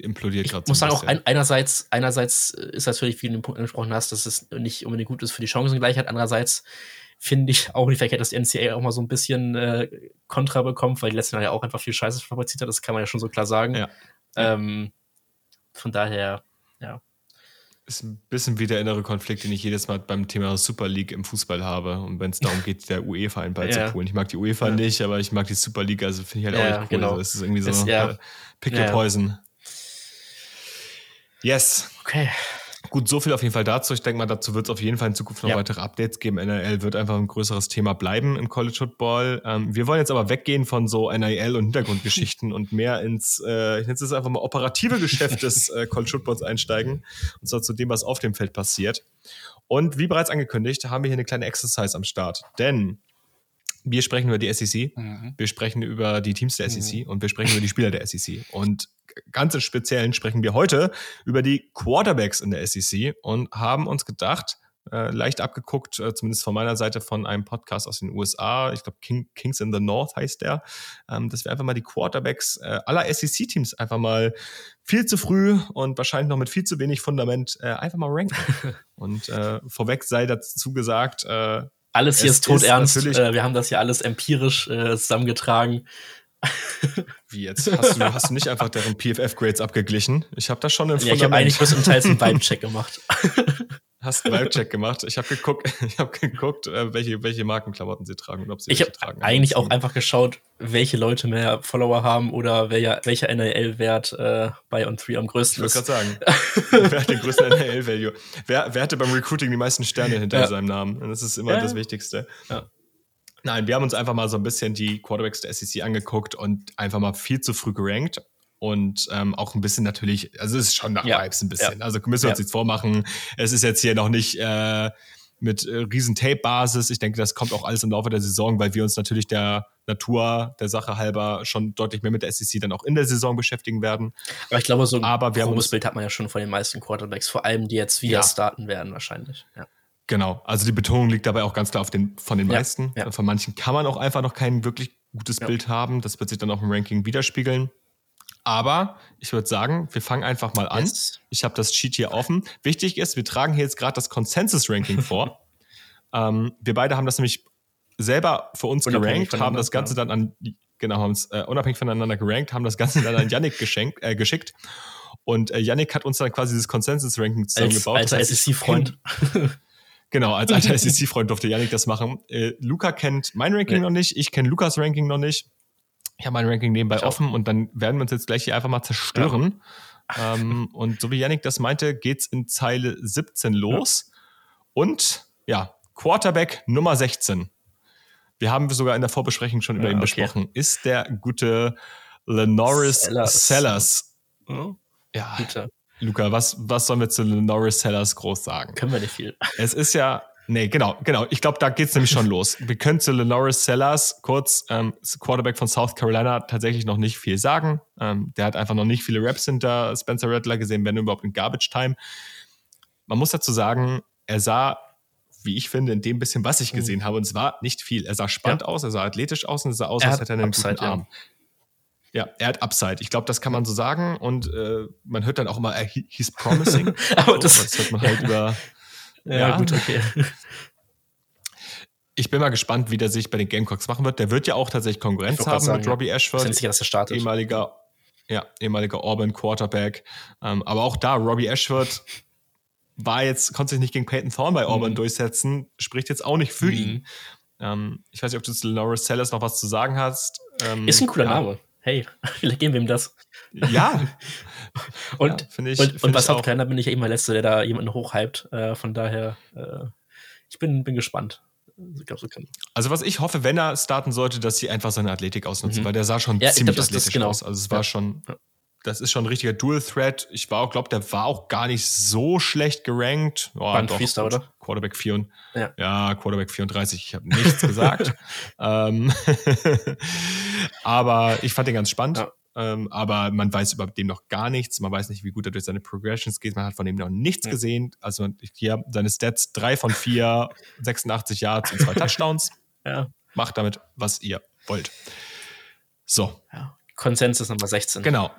S1: implodiert gerade.
S2: Ich muss sagen, auch ein, einerseits, einerseits ist natürlich, wie du den Punkt angesprochen hast, dass es nicht unbedingt gut ist für die Chancengleichheit. Andererseits finde ich auch nicht verkehrt, dass die NCAA auch mal so ein bisschen äh, Kontra bekommt, weil die letzten Jahre ja auch einfach viel Scheiße fabriziert hat. Das kann man ja schon so klar sagen. Ja. Ähm, von daher, ja.
S1: Ist ein bisschen wie der innere Konflikt, den ich jedes Mal beim Thema Super League im Fußball habe. Und wenn es darum geht, der UEFA einen beizuholen. Ja. Ich mag die UEFA ja. nicht, aber ich mag die Super League, also finde ich halt auch echt cool. Genau. Das ist irgendwie so ist, ja. Pickle Poison. Yes.
S2: Okay.
S1: Gut, so viel auf jeden Fall dazu. Ich denke mal, dazu wird es auf jeden Fall in Zukunft noch ja. weitere Updates geben. NIL wird einfach ein größeres Thema bleiben im College Football. Ähm, wir wollen jetzt aber weggehen von so NIL und Hintergrundgeschichten und mehr ins, äh, ich nenne es einfach mal operative Geschäft des äh, College Footballs einsteigen. Und zwar zu dem, was auf dem Feld passiert. Und wie bereits angekündigt, haben wir hier eine kleine Exercise am Start. Denn wir sprechen über die SEC, mhm. wir sprechen über die Teams der SEC mhm. und wir sprechen über die Spieler der SEC. Und ganz im Speziellen sprechen wir heute über die Quarterbacks in der SEC und haben uns gedacht, äh, leicht abgeguckt, äh, zumindest von meiner Seite von einem Podcast aus den USA, ich glaube King, Kings in the North heißt der, ähm, dass wir einfach mal die Quarterbacks äh, aller SEC-Teams einfach mal viel zu früh und wahrscheinlich noch mit viel zu wenig Fundament äh, einfach mal ranken. und äh, vorweg sei dazu gesagt, äh,
S2: alles hier ist tot ernst. Äh, wir haben das hier alles empirisch äh, zusammengetragen.
S1: Wie jetzt? Hast du, hast du nicht einfach deren PFF-Grades abgeglichen? Ich habe das schon
S2: im Ja, ich habe eigentlich bloß Teil einen Vibe-Check gemacht.
S1: Hast einen Vibe-Check gemacht? Ich habe geguckt, ich hab geguckt äh, welche, welche Markenklamotten sie tragen und ob sie
S2: ich welche tragen. eigentlich auch einfach geschaut, welche Leute mehr Follower haben oder welcher, welcher NAL-Wert äh, bei On3 am größten
S1: ist. Ich wollte gerade sagen, wer hat den größten NAL-Value? Wer, wer hatte beim Recruiting die meisten Sterne hinter ja. seinem Namen? Und das ist immer ja. das Wichtigste. Ja. Nein, wir haben uns einfach mal so ein bisschen die Quarterbacks der SEC angeguckt und einfach mal viel zu früh gerankt. Und ähm, auch ein bisschen natürlich, also es ist schon nach ja. Vibes ein bisschen. Ja. Also müssen wir uns ja. nichts vormachen. Es ist jetzt hier noch nicht äh, mit äh, riesen Tape-Basis. Ich denke, das kommt auch alles im Laufe der Saison, weil wir uns natürlich der Natur der Sache halber schon deutlich mehr mit der SEC dann auch in der Saison beschäftigen werden.
S2: Aber ich glaube, so ein Aber wir grobes Bild hat man ja schon von den meisten Quarterbacks, vor allem die jetzt wieder starten werden wahrscheinlich. Ja.
S1: Genau, also die Betonung liegt dabei auch ganz klar auf den, von den meisten. Ja. Von manchen kann man auch einfach noch kein wirklich gutes ja. Bild haben. Das wird sich dann auch im Ranking widerspiegeln. Aber ich würde sagen, wir fangen einfach mal an. Yes. Ich habe das Cheat hier offen. Wichtig ist, wir tragen hier jetzt gerade das Consensus-Ranking vor. ähm, wir beide haben das nämlich selber für uns gerankt, haben das Ganze dann an, genau, haben es äh, unabhängig voneinander gerankt, haben das Ganze dann an Yannick geschenkt, äh, geschickt. Und äh, Yannick hat uns dann quasi dieses Consensus-Ranking zusammengebaut.
S2: Als alter SEC-Freund.
S1: Genau, als alter SEC-Freund durfte Yannick das machen. Äh, Luca kennt mein Ranking nee. noch nicht, ich kenne Lukas Ranking noch nicht. Ich habe mein Ranking nebenbei ich offen auch. und dann werden wir uns jetzt gleich hier einfach mal zerstören. Ja. Ähm, und so wie Yannick das meinte, geht's in Zeile 17 los. Ja. Und ja, Quarterback Nummer 16. Wir haben sogar in der Vorbesprechung schon ja, über ihn okay. besprochen. Ist der gute Lenoris Sellers. Sellers. Ja, Bitte. Luca, was, was sollen wir zu Norris Sellers groß sagen?
S2: Können wir nicht viel.
S1: Es ist ja, nee, genau, genau. Ich glaube, da geht's nämlich schon los. Wir können zu Lenoris Sellers kurz, ähm, Quarterback von South Carolina, tatsächlich noch nicht viel sagen. Ähm, der hat einfach noch nicht viele Raps hinter Spencer Rattler gesehen, wenn überhaupt in Garbage Time. Man muss dazu sagen, er sah, wie ich finde, in dem bisschen, was ich mhm. gesehen habe, und es war nicht viel. Er sah spannend ja. aus, er sah athletisch aus und es sah aus, er als hätte er einen Upside, guten Arm. Ja. Er hat Upside. Ich glaube, das kann man so sagen. Und äh, man hört dann auch immer, äh, he's promising.
S2: Aber das,
S1: das hört man halt über.
S2: Ja, ja, gut, okay.
S1: Ich bin mal gespannt, wie der sich bei den Gamecocks machen wird. Der wird ja auch tatsächlich Konkurrenz haben sagen, mit Robbie Ashford. Ich
S2: bin sicher, dass er startet.
S1: Ehemaliger, ja, ehemaliger Auburn Quarterback. Ähm, aber auch da, Robbie Ashford war jetzt, konnte sich nicht gegen Peyton Thorne bei Auburn mhm. durchsetzen, spricht jetzt auch nicht für mhm. ihn. Ähm, ich weiß nicht, ob du zu Lenoris Sellers noch was zu sagen hast.
S2: Ähm, ist ein cooler ja. Name hey, geben wir ihm das.
S1: Ja.
S2: und, ja, ich, und, und bei South Carolina bin ich ja immer Letzte, der da jemanden hochhypt. Äh, von daher, äh, ich bin, bin gespannt.
S1: Also was ich hoffe, wenn er starten sollte, dass sie einfach seine Athletik ausnutzen, mhm. weil der sah schon ja, ziemlich glaub, athletisch genau. aus. Also es war ja. schon, das ist schon ein richtiger Dual-Threat. Ich war auch, glaube, der war auch gar nicht so schlecht gerankt.
S2: Oh, war ein doch, oder?
S1: Quarterback 4 und, ja. ja, Quarterback 34. Ich habe nichts gesagt. ähm, aber ich fand den ganz spannend. Ja. Ähm, aber man weiß über dem noch gar nichts. Man weiß nicht, wie gut er durch seine Progressions geht. Man hat von ihm noch nichts ja. gesehen. Also hier seine Stats: 3 von 4, 86 Yards und zwei Touchdowns. Ja. Macht damit, was ihr wollt. So.
S2: Ja. Konsensus Nummer 16.
S1: Genau.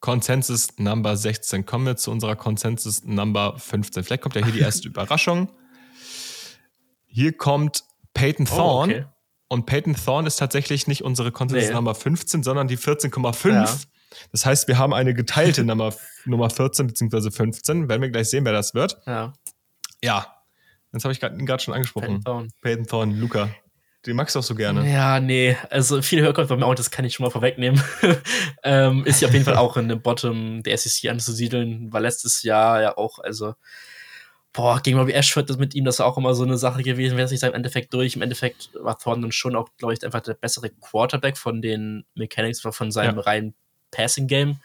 S1: Consensus Number 16. Kommen wir zu unserer Consensus Number 15. Vielleicht kommt ja hier die erste Überraschung. Hier kommt Peyton oh, Thorne. Oh, okay. Und Peyton Thorne ist tatsächlich nicht unsere Consensus nee. Number 15, sondern die 14,5. Ja. Das heißt, wir haben eine geteilte Nummer, Nummer 14 bzw. 15. Werden wir gleich sehen, wer das wird. Ja. Ja. Das habe ich gerade schon angesprochen. Peyton Thorne. Peyton Thorne, Luca. Den magst du auch so gerne.
S2: Ja, nee. Also viel höher kommt bei mir auch, das kann ich schon mal vorwegnehmen. ähm, ist ja auf jeden Fall auch in dem Bottom der SEC anzusiedeln. War letztes Jahr ja auch, also boah, gegen Robbie Ashford das mit ihm, das war auch immer so eine Sache gewesen, wer sich da im Endeffekt durch. Im Endeffekt war Thorne dann schon auch, glaube ich, einfach der bessere Quarterback von den Mechanics, von seinem ja. reinen Passing-Game.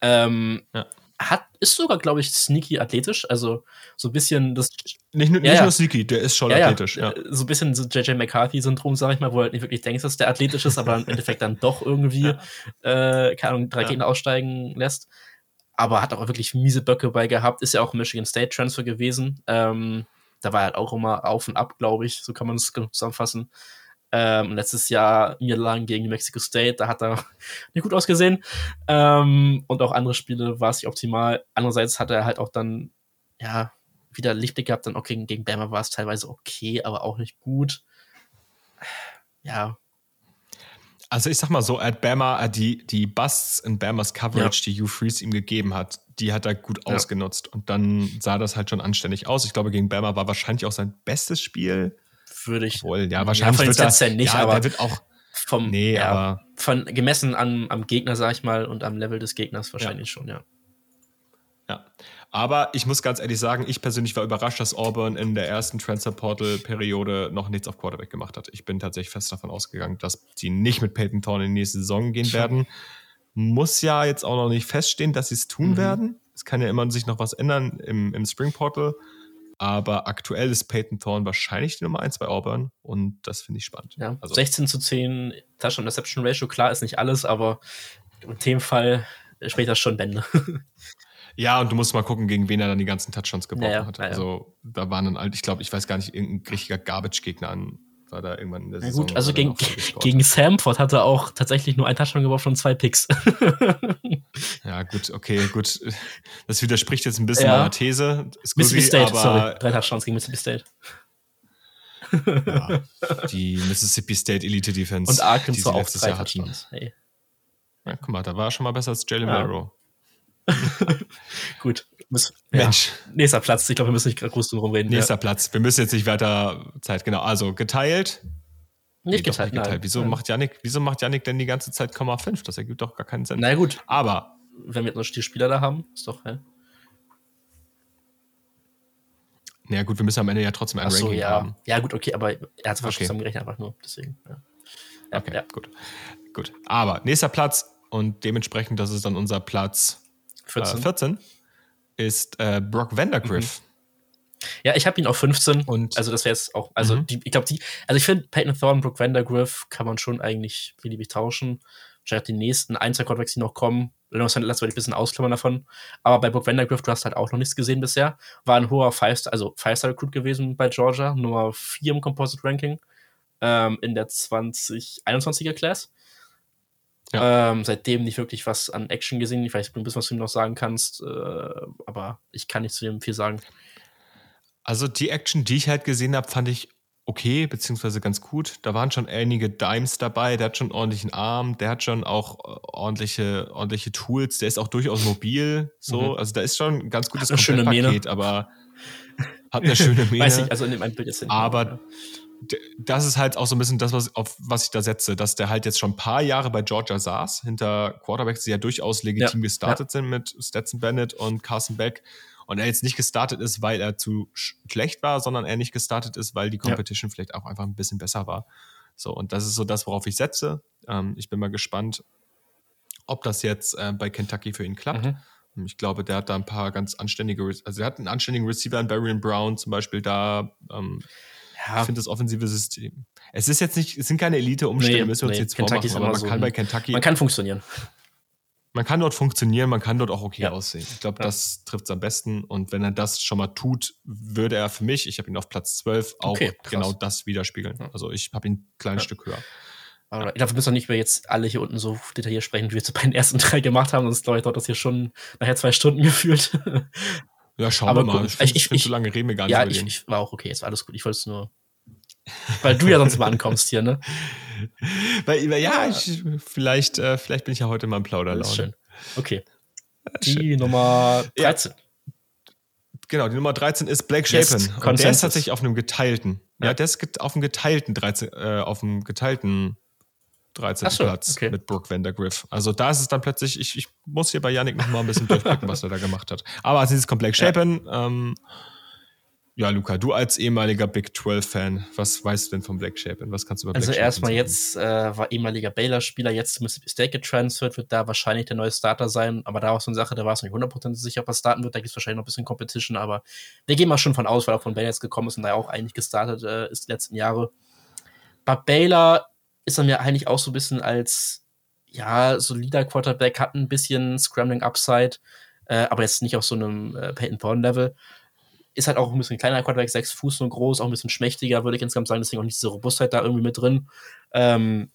S2: Ähm, ja hat, ist sogar, glaube ich, sneaky athletisch. Also so ein bisschen das.
S1: Nicht, nur, ja, nicht nur sneaky, der ist schon athletisch, ja.
S2: So ein bisschen so JJ McCarthy-Syndrom, sag ich mal, wo du halt nicht wirklich denkst, dass der athletisch ist, aber im Endeffekt dann doch irgendwie, äh, keine Ahnung, drei Gegner aussteigen lässt. Aber hat auch wirklich miese Böcke bei gehabt, ist ja auch Michigan State Transfer gewesen. Ähm, da war er halt auch immer auf und ab, glaube ich, so kann man es zusammenfassen. Ähm, letztes Jahr Niederlagen gegen Mexico State, da hat er nicht gut ausgesehen. Ähm, und auch andere Spiele war es nicht optimal. Andererseits hat er halt auch dann, ja, wieder Lichtblick gehabt. Dann auch gegen, gegen Bama war es teilweise okay, aber auch nicht gut. Ja.
S1: Also ich sag mal so, at Bama, die, die Busts in Bamas Coverage, ja. die Hugh Freeze ihm gegeben hat, die hat er gut ja. ausgenutzt. Und dann sah das halt schon anständig aus. Ich glaube, gegen Bama war wahrscheinlich auch sein bestes Spiel
S2: würde ich.
S1: Wohl, ja, wahrscheinlich ja, wird das
S2: ja nicht, ja, aber
S1: der wird auch
S2: vom nee, aber von gemessen am, am Gegner, sag ich mal, und am Level des Gegners wahrscheinlich schon, ja.
S1: Ja. Aber ich muss ganz ehrlich sagen, ich persönlich war überrascht, dass Auburn in der ersten Transfer Portal Periode noch nichts auf Quarterback gemacht hat. Ich bin tatsächlich fest davon ausgegangen, dass sie nicht mit Peyton Thorne in die nächste Saison gehen werden. Muss ja jetzt auch noch nicht feststehen, dass sie es tun mhm. werden. Es kann ja immer sich noch was ändern im, im Spring Portal. Aber aktuell ist Peyton Thorne wahrscheinlich die Nummer 1 bei Auburn und das finde ich spannend.
S2: Ja, also 16 zu 10 Touchdown Reception Ratio, klar ist nicht alles, aber in dem Fall spricht das schon Bände.
S1: Ja, und du musst mal gucken, gegen wen er dann die ganzen Touchdowns gebrochen ja, hat. Ja, also da waren dann halt, ich glaube, ich weiß gar nicht, irgendein richtiger Garbage-Gegner an war da irgendwann in der
S2: Saison. Ja, gut, also gegen, gegen Samford hat er auch tatsächlich nur ein Touchdown geworfen und zwei Picks.
S1: ja, gut, okay, gut. Das widerspricht jetzt ein bisschen ja. meiner These.
S2: Scusi, Mississippi State, sorry. Drei Touchdowns gegen Mississippi State.
S1: ja, die Mississippi State Elite Defense.
S2: Und Arkansas auch drei Jahr Touchdowns. Hey.
S1: Ja, guck mal, da war er schon mal besser als Jalen ja. Barrow.
S2: Gut. Muss, Mensch. Ja. Nächster Platz. Ich glaube, wir müssen nicht groß drum reden.
S1: Nächster ja. Platz. Wir müssen jetzt nicht weiter Zeit. Genau. Also geteilt.
S2: Nicht geteilt, nicht geteilt.
S1: Wieso, nein. Macht Yannick, wieso macht Yannick denn die ganze Zeit 0,5? Das ergibt doch gar keinen Sinn.
S2: Na gut.
S1: Aber.
S2: Wenn wir jetzt noch Spieler da haben, ist doch, hä?
S1: Na ja, gut, wir müssen am Ende ja trotzdem ein so, Ranking
S2: ja.
S1: haben.
S2: Ja, gut, okay, aber er hat es okay. zusammengerechnet einfach nur. Deswegen, ja.
S1: ja okay, ja. gut. Gut. Aber nächster Platz und dementsprechend, das ist dann unser Platz 14, äh, 14 ist äh, Brock Vandergriff. Mhm.
S2: Ja, ich habe ihn auf 15 und also das wäre jetzt auch, also mhm. die, ich glaube die, also ich finde Peyton Thorne, Brook Vandergriff kann man schon eigentlich beliebig tauschen. Wahrscheinlich die nächsten ein, zwei Quarterbacks, die noch kommen. Lass wir ein bisschen ausklammern davon. Aber bei Brook Vandergriff, du hast halt auch noch nichts gesehen bisher. War ein hoher Five-Star, also Five-Star-Recruit gewesen bei Georgia, Nummer 4 im Composite-Ranking ähm, in der 2021er Class. Ja. Ähm, seitdem nicht wirklich was an Action gesehen. Ich weiß nicht, was du ihm noch sagen kannst, äh, aber ich kann nicht zu dem viel sagen.
S1: Also die Action, die ich halt gesehen habe, fand ich okay, beziehungsweise ganz gut. Da waren schon einige Dimes dabei, der hat schon ordentlichen Arm, der hat schon auch äh, ordentliche, ordentliche Tools, der ist auch durchaus mobil. So, mhm. also da ist schon ein ganz gutes
S2: Paket,
S1: aber hat eine schöne Mähne.
S2: Weiß ich, also in dem Bild ist
S1: Aber ja das ist halt auch so ein bisschen das, was, auf was ich da setze, dass der halt jetzt schon ein paar Jahre bei Georgia saß, hinter Quarterbacks, die ja durchaus legitim ja, gestartet ja. sind mit Stetson Bennett und Carson Beck. und er jetzt nicht gestartet ist, weil er zu schlecht war, sondern er nicht gestartet ist, weil die Competition ja. vielleicht auch einfach ein bisschen besser war. So, und das ist so das, worauf ich setze. Ähm, ich bin mal gespannt, ob das jetzt äh, bei Kentucky für ihn klappt. Mhm. Ich glaube, der hat da ein paar ganz anständige, also er hat einen anständigen Receiver in Barry Brown zum Beispiel da. Ähm, ja. Ich finde das offensive System. Es ist jetzt nicht, es sind keine Elite-Umstände, nee, müssen wir uns jetzt Kentucky vormachen, aber man so kann bei Kentucky.
S2: Man kann funktionieren.
S1: Man kann dort funktionieren, man kann dort auch okay ja. aussehen. Ich glaube, ja. das trifft es am besten. Und wenn er das schon mal tut, würde er für mich, ich habe ihn auf Platz 12, auch okay, genau das widerspiegeln. Also ich habe ihn ein kleines Stück höher.
S2: Aber ich glaube, wir müssen auch nicht mehr jetzt alle hier unten so detailliert sprechen, wie wir es bei den ersten drei gemacht haben. Sonst glaube ich, dauert das hier schon nachher zwei Stunden gefühlt.
S1: Ja, schauen wir mal. Ich, ich, ich, ich, so lange reden wir gar nicht
S2: ja, ich, ich war auch okay, es war alles gut. Ich wollte es nur weil du ja sonst mal ankommst hier, ne?
S1: Weil, ja, ich, vielleicht, äh, vielleicht bin ich ja heute mal im Plauderlaune. Schön.
S2: Okay. Die schön. Nummer 13. Ja.
S1: Genau, die Nummer 13 ist Blake Shapen. Yes, und der ist tatsächlich auf einem geteilten. Ja, ja der ist auf einem geteilten 13, äh, auf einem geteilten 13. So, Platz okay. mit Brooke Vandergriff. Also da ist es dann plötzlich, ich, ich muss hier bei Yannick noch mal ein bisschen durchblicken, was er da gemacht hat. Aber als dieses kommt Blake Shapen, ja. ähm, ja, Luca, du als ehemaliger Big 12-Fan, was weißt du denn vom Black Shapen? Was kannst du
S2: über Black Also erstmal jetzt äh, war ehemaliger Baylor-Spieler, jetzt zu Mississippi State getransfert, wird da wahrscheinlich der neue Starter sein, aber da war so eine Sache, da war es nicht 100% sicher, ob er starten wird, da gibt es wahrscheinlich noch ein bisschen Competition, aber wir gehen mal schon von aus, weil er von Baylor jetzt gekommen ist und da auch eigentlich gestartet äh, ist die letzten Jahre. Bei Baylor ist er mir eigentlich auch so ein bisschen als, ja, solider Quarterback, hat ein bisschen Scrambling Upside, äh, aber jetzt nicht auf so einem äh, Peyton Thorne-Level ist halt auch ein bisschen kleiner Quarterback, sechs Fuß und groß, auch ein bisschen schmächtiger, würde ich insgesamt sagen, deswegen auch nicht diese Robustheit da irgendwie mit drin. Ähm,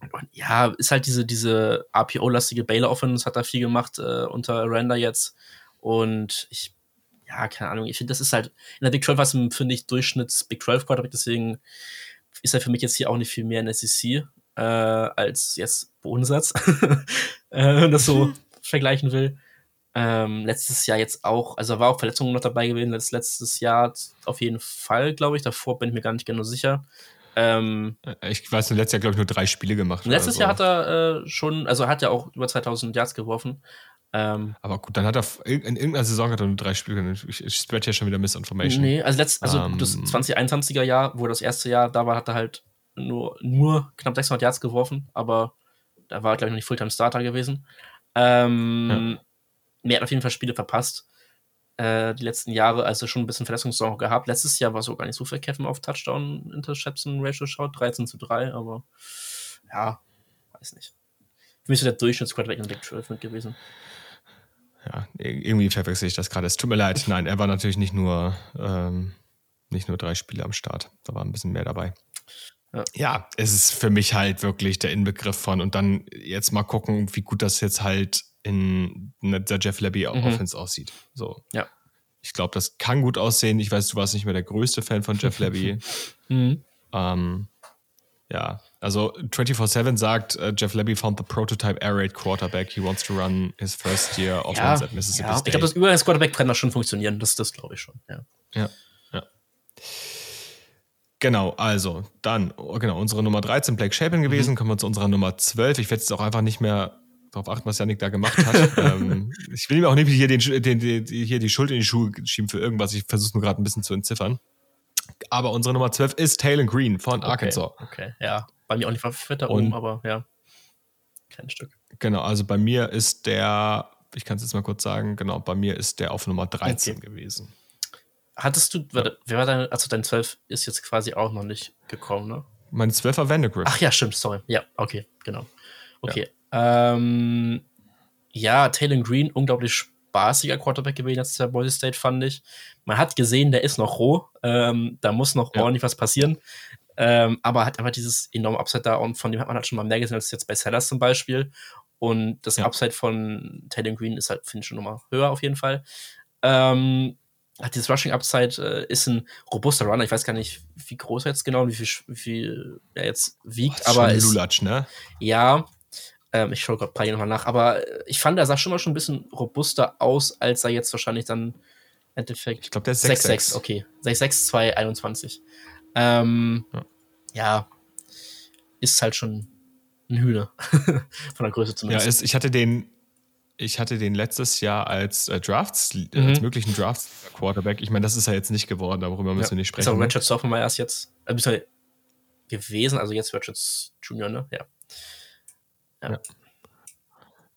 S2: und ja, ist halt diese, diese RPO-lastige Baylor-Offense, hat da viel gemacht äh, unter Render jetzt. Und ich, ja, keine Ahnung, ich finde, das ist halt, in der Big 12 war es, finde ich, Durchschnitts-Big 12 Quarterback, deswegen ist er für mich jetzt hier auch nicht viel mehr in SEC äh, als jetzt Bodensatz, äh, wenn man das so vergleichen will. Ähm, letztes Jahr jetzt auch, also war auch Verletzungen noch dabei gewesen, letztes, letztes Jahr auf jeden Fall, glaube ich. Davor bin ich mir gar nicht genau sicher. Ähm,
S1: äh, ich weiß, letztes Jahr, glaube ich, nur drei Spiele gemacht.
S2: Letztes Jahr hat er äh, schon, also hat er auch über 2000 Yards geworfen.
S1: Ähm, aber gut, dann hat er in irgendeiner Saison hat er nur drei Spiele. Ich, ich spread ja schon wieder Misinformation.
S2: Nee, also, letzt, also ähm, das 2021er Jahr, wo das erste Jahr da war, hat er halt nur, nur knapp 600 Yards geworfen, aber da war er, glaube ich, noch nicht Fulltime Starter gewesen. Ähm, ja mehr hat auf jeden Fall Spiele verpasst. Äh, die letzten Jahre, also schon ein bisschen Verletzungssorge gehabt. Letztes Jahr war es auch gar nicht so wenn man auf Touchdown-Interception-Ratio schaut. 13 zu 3, aber ja, weiß nicht. Für mich ist der Durchschnittsquarterback in Big 12 mit gewesen.
S1: Ja, irgendwie verwechsel ich das gerade. Es tut mir leid. Nein, er war natürlich nicht nur, ähm, nicht nur drei Spiele am Start. Da war ein bisschen mehr dabei. Ja. ja. es ist für mich halt wirklich der Inbegriff von und dann jetzt mal gucken, wie gut das jetzt halt in der Jeff Labby mhm. Offense aussieht. So.
S2: Ja.
S1: Ich glaube, das kann gut aussehen. Ich weiß, du warst nicht mehr der größte Fan von Jeff Labby. mhm. ähm, ja, also 24-7 sagt, uh, Jeff Labby found the prototype air raid quarterback. He wants to run his first year offense
S2: ja, at Mississippi ja. State. Ich glaube, das über das Quarterback kann das schon funktionieren. Das, das glaube ich schon. Ja.
S1: ja, ja. Genau, also dann, genau, unsere Nummer 13, Blake Shapen gewesen. Mhm. Kommen wir zu unserer Nummer 12. Ich werde jetzt auch einfach nicht mehr darauf achten, was Janik da gemacht hat. ähm, ich will ihm auch nicht hier, den, den, den, hier die Schuld in die Schuhe schieben für irgendwas. Ich versuche nur gerade ein bisschen zu entziffern. Aber unsere Nummer 12 ist Taylor Green von
S2: okay,
S1: Arkansas.
S2: Okay, ja. Bei mir auch nicht weiter oben, aber ja. Kein Stück.
S1: Genau, also bei mir ist der, ich kann es jetzt mal kurz sagen, genau, bei mir ist der auf Nummer 13 okay. gewesen.
S2: Hattest du, wer war dein, also dein 12 ist jetzt quasi auch noch nicht gekommen, ne?
S1: Mein 12 war Vandergriff.
S2: Ach ja, stimmt, sorry. Ja, okay, genau. Okay. Ähm, ja, Taylor Green, unglaublich spaßiger Quarterback gewesen letztes Jahr Boise State, fand ich. Man hat gesehen, der ist noch roh. Ähm, da muss noch ja. ordentlich was passieren. Ähm, aber hat einfach dieses enorme Upside da und von dem hat man halt schon mal mehr gesehen als jetzt bei Sellers zum Beispiel. Und das ja. Upside von Taylor Green ist halt, finde ich, schon nochmal höher auf jeden Fall. Ähm, hat dieses Rushing Upside, äh, ist ein robuster Runner. Ich weiß gar nicht, wie groß er jetzt genau, wie viel, wie viel er jetzt wiegt, oh, aber ist,
S1: Lulatsch, ne?
S2: Ja, ähm, ich schaue gerade bei nochmal nach. Aber äh, ich fand, er sah schon mal schon ein bisschen robuster aus, als er jetzt wahrscheinlich dann im Endeffekt.
S1: Ich glaube, der ist 6-6.
S2: Okay. 6-6, 2, 21. Ähm, ja. ja. Ist halt schon ein Hühner. Von der Größe zumindest.
S1: Ja, ist, ich hatte den. ich hatte den letztes Jahr als äh, Drafts, äh,
S2: Mhm.
S1: als möglichen Drafts-Quarterback. Ich meine, das ist ja jetzt nicht geworden, darüber müssen wir nicht
S2: Ist
S1: sprechen.
S2: auch Richard Sophomore erst jetzt äh, gewesen, also jetzt Richards Junior, ne? Ja.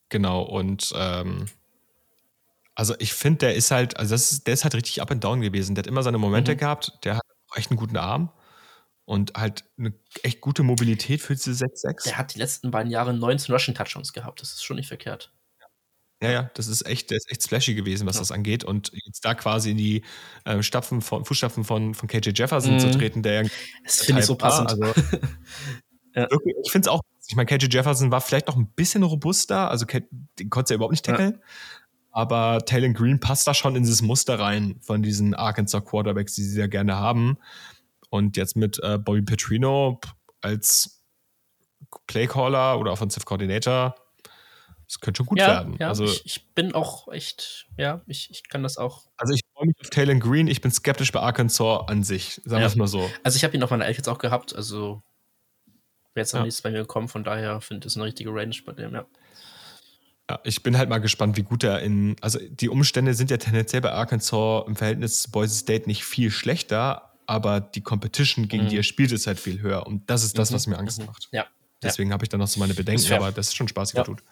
S1: Genau, und ähm, also ich finde, der ist halt, also das ist, der ist halt richtig up and down gewesen. Der hat immer seine Momente
S2: Mhm.
S1: gehabt, der hat echt einen guten Arm und halt eine echt gute Mobilität für diese 6-6.
S2: Der hat die letzten beiden Jahre 19 Rushing Touchdowns gehabt. Das ist schon nicht verkehrt.
S1: Ja, ja, das ist echt, der ist echt splashy gewesen, was
S2: Ja.
S1: das angeht. Und jetzt da quasi in die ähm, Stapfen von, Fußstapfen von, von KJ Jefferson
S2: Mhm.
S1: zu treten, der ja
S2: Das finde ich so passend.
S1: Also,
S2: Ja.
S1: wirklich, ich finde es auch, ich meine, KJ Jefferson war vielleicht noch ein bisschen robuster, also den konntest du ja überhaupt nicht
S2: Ja.
S1: tackeln. Aber Taylor Green passt da schon in dieses Muster rein von diesen Arkansas Quarterbacks, die sie ja gerne haben. Und jetzt mit äh, Bobby Petrino als Playcaller oder Offensive Coordinator, das könnte schon gut
S2: ja,
S1: werden.
S2: ja
S1: also,
S2: ich, ich bin auch echt, ja, ich, ich kann das auch.
S1: also ich freue mich auf Taylor Green, ich bin skeptisch bei Arkansas an sich, sagen wir
S2: Ja.
S1: es mal so.
S2: Also ich habe ihn auf meiner Elf jetzt auch gehabt, also jetzt noch
S1: Ja.
S2: nichts bei mir gekommen, von daher finde ich das eine richtige Range bei dem, ja.
S1: Ja, ich bin halt mal gespannt, wie gut er in. Also, die Umstände sind ja tendenziell bei Arkansas im Verhältnis zu Boise State nicht viel schlechter, aber die Competition, gegen
S2: Mhm.
S1: die er spielt, ist halt viel höher. Und das ist das,
S2: Mhm,
S1: was mir Angst
S2: mhm.
S1: macht.
S2: Ja.
S1: Deswegen habe ich dann noch so meine Bedenken, aber das ist schon spaßiger
S2: Ja.
S1: tut.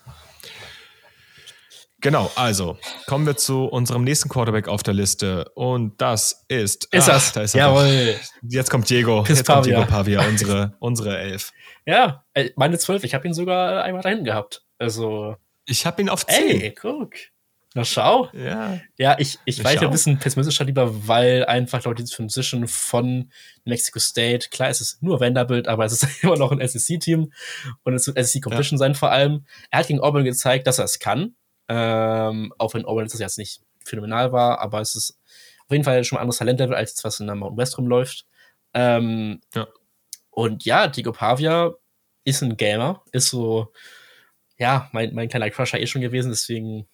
S1: Genau, also kommen wir zu unserem nächsten Quarterback auf der Liste. Und das ist.
S2: Ist
S1: Ach,
S2: das?
S1: Da ist.
S2: Jawohl.
S1: Jetzt kommt Diego.
S2: Piss
S1: Jetzt kommt
S2: Pavia.
S1: Diego Pavia, unsere, unsere Elf.
S2: Ja, äh, meine 12, ich habe ihn sogar einmal dahin gehabt. Also,
S1: Ich habe ihn auf 10.
S2: ey, guck. Na schau.
S1: Ja.
S2: Ja, ich, ich
S1: Na,
S2: war ja ein bisschen pessimistischer lieber, weil einfach laut dieser Transition von Mexico State, klar, es ist nur Vanderbilt, aber es ist immer noch ein SEC-Team und es wird SEC Competition sein vor allem. Er hat gegen Auburn gezeigt, dass er es kann. Ähm, auch wenn Auburn das jetzt nicht phänomenal war, aber es ist auf jeden Fall schon ein anderes Talentlevel als das, was in der Mountain West rumläuft. Ähm,
S1: Ja.
S2: Und ja, Diego Pavia ist ein Gamer, ist so, ja, mein, mein kleiner Crusher eh schon gewesen, deswegen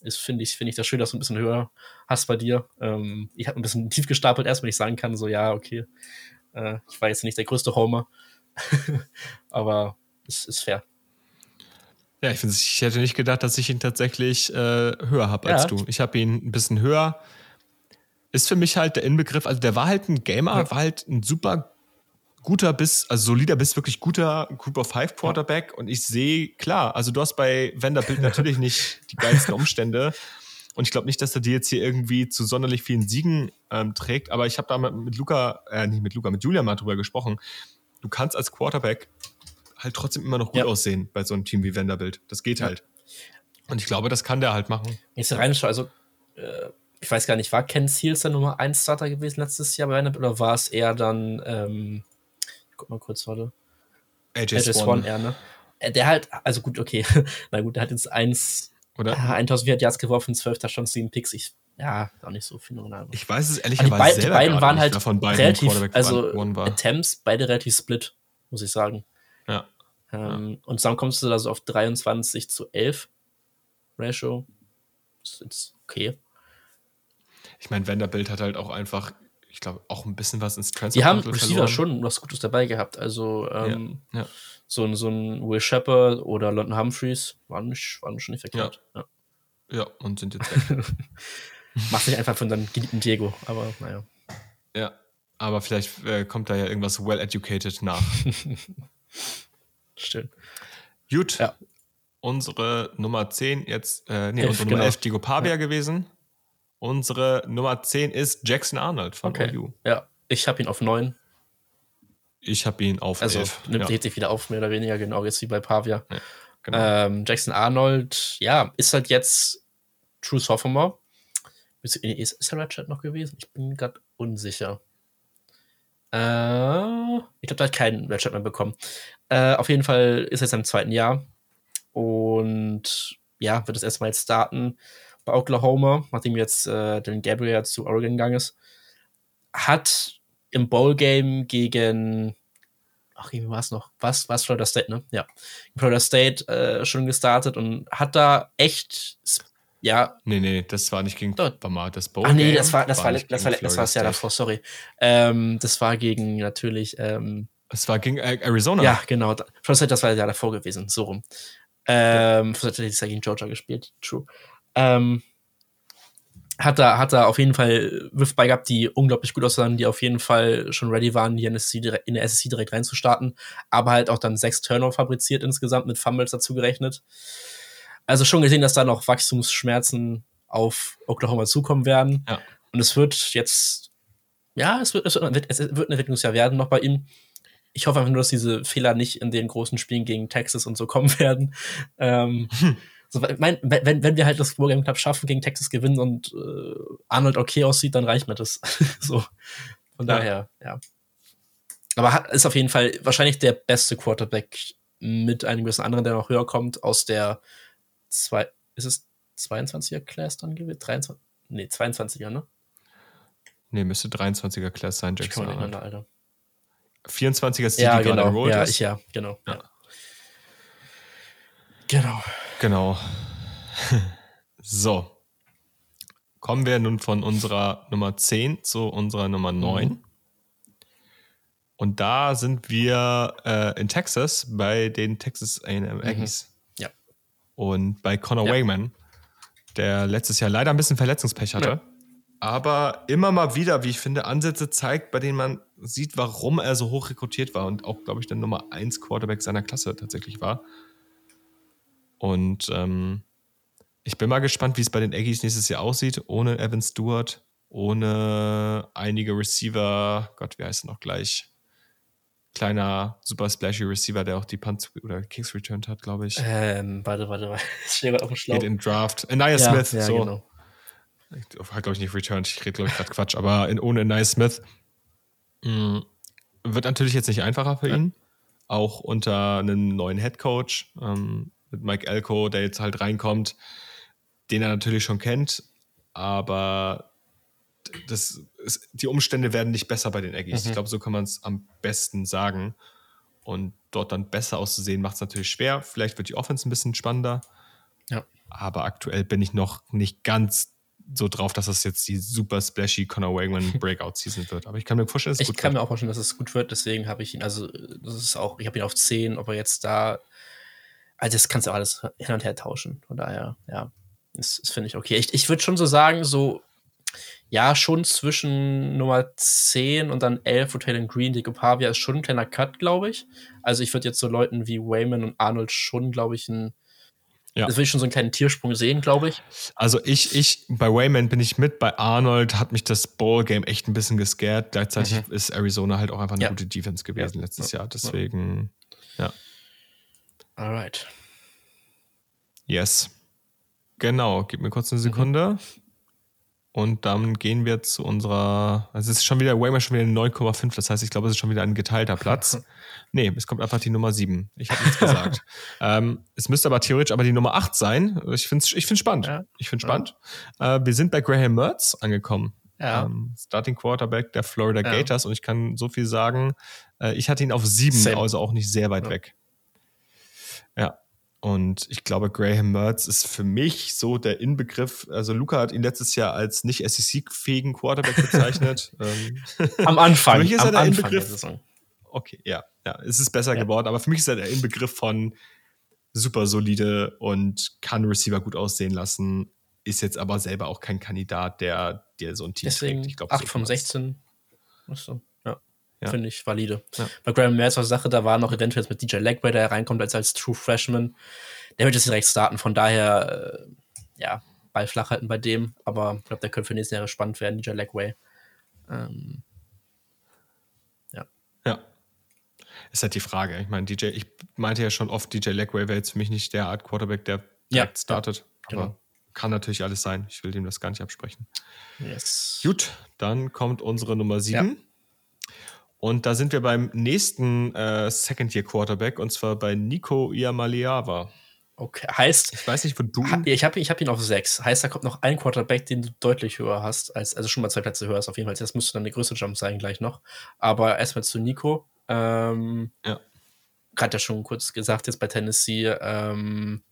S2: ist, finde ich, finde ich das schön, dass du ein bisschen höher hast bei dir. Ähm, ich habe ein bisschen tief gestapelt erst, wenn ich sagen kann, so, ja, okay, äh, ich war jetzt nicht der größte Homer, aber es ist fair.
S1: Ja, ich, ich hätte nicht gedacht, dass ich ihn tatsächlich äh, höher habe als
S2: Ja.
S1: du. Ich habe ihn ein bisschen höher. Ist für mich halt der Inbegriff, also der war halt ein Gamer,
S2: Ja.
S1: war halt ein super guter bis, also solider bis wirklich guter Group of Five Quarterback. Und ich sehe, klar, also du hast bei Vanderbilt natürlich nicht die geilsten Umstände. Und ich glaube nicht, dass er dir jetzt hier irgendwie zu sonderlich vielen Siegen ähm, trägt. Aber ich habe da mit, mit Luca, äh, nicht mit Luca, mit Julia mal drüber gesprochen. Du kannst als Quarterback halt trotzdem immer noch gut
S2: Ja.
S1: aussehen bei so einem Team wie Vanderbilt. Das geht
S2: Ja.
S1: halt. Und ich glaube, das kann der halt machen.
S2: Wenn ich so reinschaue, also, äh, ich weiß gar nicht, war Ken Seals der Nummer 1 Starter gewesen letztes Jahr bei Vanderbilt oder war es eher dann, ähm, guck mal kurz, warte.
S1: AJ,
S2: AJ
S1: Swan.
S2: Eher, ne? Äh, Der halt, also gut, okay, na gut, der hat jetzt 1,
S1: Oder?
S2: äh, 1400 Yards geworfen, 12 Touchdowns, 7 Picks. Ich, ja, auch nicht so phänomenal.
S1: Ich weiß es
S2: die,
S1: ehrlicherweise
S2: die
S1: selber
S2: beiden
S1: gerade
S2: waren halt
S1: beiden
S2: relativ, also. Attempts, beide relativ split, muss ich sagen.
S1: Ja.
S2: Ähm, Und zusammen kommst du da so auf 23 zu 11 Ratio. Das ist okay.
S1: Ich meine, Vanderbilt hat halt auch einfach, ich glaube, auch ein bisschen was ins Transfer
S2: Die haben Receiver schon was Gutes dabei gehabt. Also ähm,
S1: ja.
S2: So, ein, so ein Will Shepard oder London Humphreys waren, nicht, waren schon nicht verkehrt. Ja.
S1: Ja, und sind jetzt weg.
S2: Macht nicht einfach von deinem geliebten Diego, aber naja.
S1: ja. Aber vielleicht äh, kommt da ja irgendwas well-educated nach.
S2: Stimmt.
S1: Gut.
S2: Ja.
S1: Unsere Nummer 10 jetzt, äh, nee,
S2: Elf,
S1: unsere Nummer
S2: genau.
S1: 11 Diego Pavia gewesen. Unsere Nummer 10 ist Jackson Arnold von
S2: Okay.
S1: OU.
S2: Ja, ich habe ihn auf 9.
S1: Ich habe ihn auf
S2: Also
S1: 11.
S2: nimmt
S1: ja,
S2: sich wieder auf, mehr oder weniger, genau, jetzt wie bei Pavia.
S1: genau.
S2: Ähm, Jackson Arnold, ja, ist halt jetzt True Sophomore. Ist, ist der Redshirt noch gewesen? Ich bin gerade unsicher. Äh, ich glaube, der hat keinen Redshirt mehr bekommen. Äh, auf jeden Fall ist er jetzt im zweiten Jahr. Und ja, wird es erstmal jetzt starten bei Oklahoma, nachdem jetzt äh, Dylan Gabriel zu Oregon gegangen ist. Hat im Bowl-Game gegen ach, wie war es noch? Was, was Florida State, ne? Ja. Florida State äh, schon gestartet und hat da echt, ja,
S1: nee, nee, das war nicht gegen
S2: Doch.
S1: Bama, das Bowl.
S2: ach nee, das war, das war,
S1: nicht
S2: das war,
S1: gegen
S2: das war das Jahr
S1: Florida
S2: davor, sorry. Ähm, das war gegen natürlich, ähm,
S1: Es war gegen äh, Arizona.
S2: ja, genau, State, das war Jahr davor gewesen, so rum. Ähm, tatsächlich ist er gegen Georgia gespielt, true. Ähm, hat da, hat da auf jeden Fall Rift bei gehabt, die unglaublich gut aussahen, die auf jeden Fall schon ready waren, hier in, direkt, in der SSC direkt reinzustarten, aber halt auch dann sechs Turnover fabriziert insgesamt, mit Fumbles dazu gerechnet. Also schon gesehen, dass da noch Wachstumsschmerzen auf Oklahoma zukommen werden. Ja. Und es wird jetzt, ja, es wird, es wird, es wird ein Entwicklungsjahr werden noch bei ihm. Ich hoffe einfach nur, dass diese Fehler nicht in den großen Spielen gegen Texas und so kommen werden. Ähm, hm. so, mein, wenn, wenn wir halt das Wargame Club schaffen, gegen Texas gewinnen und äh, Arnold okay aussieht, dann reicht mir das. so. Von ja. daher, ja. Aber hat, ist auf jeden Fall wahrscheinlich der beste Quarterback mit einem gewissen anderen, der noch höher kommt, aus der zwei, ist es 22er Class dann gewesen? 23, nee, 22er, ne?
S1: Nee, müsste 23er Class sein,
S2: Jackson. Ich kann Alter.
S1: 24er
S2: ist die, ja, die genau. gerade ja, ich, ja, genau. Ja. ja. Genau.
S1: Genau. so. Kommen wir nun von unserer Nummer 10 zu unserer Nummer 9. Mhm. Und da sind wir äh, in Texas bei den Texas AM Aggies. Mhm.
S2: Ja.
S1: Und bei Conor ja. Wayman, der letztes Jahr leider ein bisschen Verletzungspech hatte. Ja. Aber immer mal wieder, wie ich finde, Ansätze zeigt, bei denen man sieht, warum er so hoch rekrutiert war und auch, glaube ich, der Nummer 1 Quarterback seiner Klasse tatsächlich war. Und ähm, ich bin mal gespannt, wie es bei den Aggies nächstes Jahr aussieht, ohne Evan Stewart, ohne einige Receiver. Gott, wie heißt er noch gleich? Kleiner, super splashy Receiver, der auch die Punts oder Kicks returned hat, glaube ich.
S2: Ähm, warte, warte, warte. Ich stehe auf dem Schlauch.
S1: Geht in Draft. Anaya ja, Smith, ja, so. Genau. Hat, glaube ich, nicht returned. Ich rede, glaube ich, gerade Quatsch. Aber in, ohne Anaya Smith wird natürlich jetzt nicht einfacher für ja. ihn. Auch unter einem neuen Head Coach. Ähm, mit Mike Elko, der jetzt halt reinkommt, den er natürlich schon kennt, aber das ist, die Umstände werden nicht besser bei den Aggies. Mhm. Ich glaube, so kann man es am besten sagen. Und dort dann besser auszusehen, macht es natürlich schwer. Vielleicht wird die Offense ein bisschen spannender.
S2: Ja.
S1: Aber aktuell bin ich noch nicht ganz so drauf, dass das jetzt die super splashy Conor Wagman Breakout Season wird. Aber ich kann mir vorstellen, dass
S2: es ich gut wird. Ich kann mir auch vorstellen, dass es gut wird. Deswegen habe ich ihn, also das ist auch, ich habe ihn auf 10, ob er jetzt da also das kannst du alles hin und her tauschen. Von daher, ja, das, das finde ich okay. Ich, ich würde schon so sagen, so, ja, schon zwischen Nummer 10 und dann 11, wo Taylor Green, Dico Pavia ist schon ein kleiner Cut, glaube ich. Also ich würde jetzt so Leuten wie Wayman und Arnold schon, glaube ich, ein ja. Das will ich schon so einen kleinen Tiersprung sehen, glaube ich.
S1: Also ich, ich, bei Wayman bin ich mit, bei Arnold hat mich das Ballgame echt ein bisschen gescared. Gleichzeitig mhm. ist Arizona halt auch einfach eine ja. gute Defense gewesen ja. letztes Jahr. Deswegen, ja.
S2: Alright.
S1: Yes. Genau, gib mir kurz eine. Sekunde. Mhm. Und dann gehen wir zu unserer. Also es ist schon wieder, Waymer schon wieder 9,5. Das heißt, ich glaube, es ist schon wieder ein geteilter Platz. nee, es kommt einfach die Nummer 7. Ich habe nichts gesagt. ähm, es müsste aber theoretisch aber die Nummer 8 sein. Ich finde es ich find's spannend. Ja. Ich finde spannend. Ja. Äh, wir sind bei Graham Mertz angekommen.
S2: Ja. Ähm,
S1: Starting Quarterback der Florida. Gators. Und ich kann so viel sagen. Äh, ich hatte ihn auf 7, also auch nicht sehr weit weg. Ja. Und ich glaube, Graham Mertz ist für mich so der Inbegriff. Also, Luca hat ihn letztes Jahr als nicht SEC-fähigen Quarterback bezeichnet.
S2: Ähm, am Anfang.
S1: Für mich ist er der Anfang Inbegriff. Okay, ja, ja, es ist besser ja. geworden, aber für mich ist er der Inbegriff von super solide und kann Receiver gut aussehen lassen. Ist jetzt aber selber auch kein Kandidat, der, der so ein Team
S2: Deswegen trägt. Ich glaube, 8 so von 16. Achso ja. finde ich valide. Ja. Bei Graham Mertz war Sache, da war noch eventuell mit DJ Legway, der reinkommt als, als True Freshman. Der wird jetzt direkt starten, von daher, äh, ja, Ball flach halten bei dem, aber ich glaube, der könnte für nächstes Jahr spannend werden, DJ Legway. Ähm, ja.
S1: Ja. Ist halt die Frage. Ich meine, DJ, ich meinte ja schon oft, DJ Legway wäre jetzt für mich nicht der Art Quarterback, der
S2: ja,
S1: startet. Ja,
S2: genau.
S1: Aber kann natürlich alles sein. Ich will dem das gar nicht absprechen.
S2: Yes.
S1: Gut, dann kommt unsere Nummer 7. Ja. Und da sind wir beim nächsten äh, Second-Year-Quarterback und zwar bei Nico Iamaleava.
S2: Okay, heißt.
S1: Ich weiß nicht, wo du.
S2: ich habe ich hab ihn auf sechs. Heißt, da kommt noch ein Quarterback, den du deutlich höher hast, als, also schon mal zwei Plätze höher hast, auf jeden Fall. Das müsste dann eine größere Jump sein, gleich noch. Aber erstmal zu Nico. Ähm,
S1: ja.
S2: Gerade ja schon kurz gesagt, jetzt bei Tennessee. Ähm,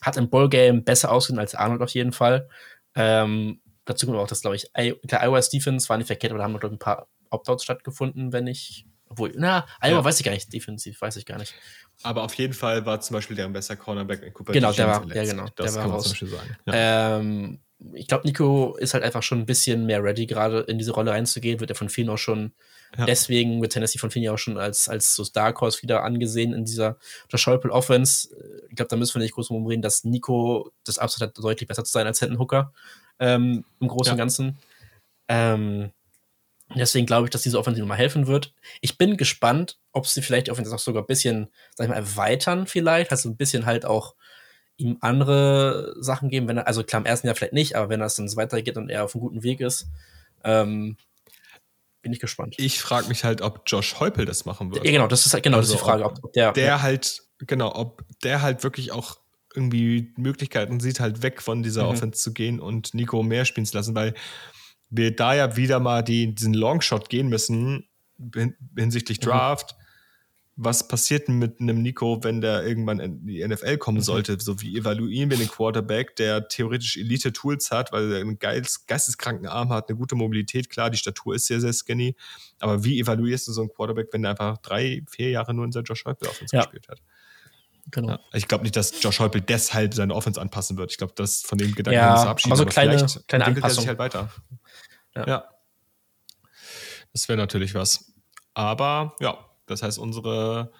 S2: hat im Ballgame besser ausgesehen als Arnold auf jeden Fall. Ähm, dazu kommt auch, dass, glaube ich, der Iowa Defense war nicht verkehrt, aber da haben wir, glaube ich, ein paar Opt-outs stattgefunden, wenn ich Obwohl, na, Iowa ja. weiß ich gar nicht, defensiv weiß ich gar nicht.
S1: Aber auf jeden Fall war zum Beispiel deren bester Cornerback in
S2: Cooper. Genau, der war, ja, genau. Das der kann man raus. zum Beispiel sagen. Ja. Ähm, ich glaube, Nico ist halt einfach schon ein bisschen mehr ready, gerade in diese Rolle reinzugehen. Wird er von vielen auch schon, ja. deswegen wird Tennessee von vielen ja auch schon als, als so Dark Horse wieder angesehen in dieser Schäuple Offense. Ich glaube, da müssen wir nicht groß drum reden, dass Nico das absolut hat, deutlich besser zu sein als Hinton Hooker ähm, im Großen und Ganzen. Ähm, Deswegen glaube ich, dass diese Offensive mal helfen wird. Ich bin gespannt, ob sie vielleicht die Offensive auch sogar ein bisschen, sag ich mal, erweitern vielleicht. Also ein bisschen halt auch ihm andere Sachen geben, wenn er, also klar, im ersten Jahr vielleicht nicht, aber wenn das dann so weitergeht und er auf einem guten Weg ist, ähm, bin ich gespannt.
S1: Ich frage mich halt, ob Josh Heupel das machen wird.
S2: Ja, genau, das ist halt genau also die Frage, ob,
S1: ob der, der ja. halt, genau, ob der halt wirklich auch irgendwie Möglichkeiten sieht, halt weg von dieser mhm. Offense zu gehen und Nico mehr spielen zu lassen, weil wir da ja wieder mal die, diesen Longshot gehen müssen hinsichtlich mhm. Draft. Mhm. Was passiert denn mit einem Nico, wenn der irgendwann in die NFL kommen mhm. sollte? So wie evaluieren wir den Quarterback, der theoretisch Elite-Tools hat, weil er einen geiles, geisteskranken Arm hat, eine gute Mobilität, klar, die Statur ist sehr, sehr skinny. Aber wie evaluierst du so einen Quarterback, wenn der einfach drei, vier Jahre nur in seiner Josh Heupel Offense ja. gespielt hat? Genau. Ja, ich glaube nicht, dass Josh Heupel deshalb seine Offense anpassen wird. Ich glaube, dass von dem Gedanken
S2: ja, aber so kleine, kleine Anpassung. sich
S1: halt weiter. Ja. ja. Das wäre natürlich was. Aber ja, das heißt, unsere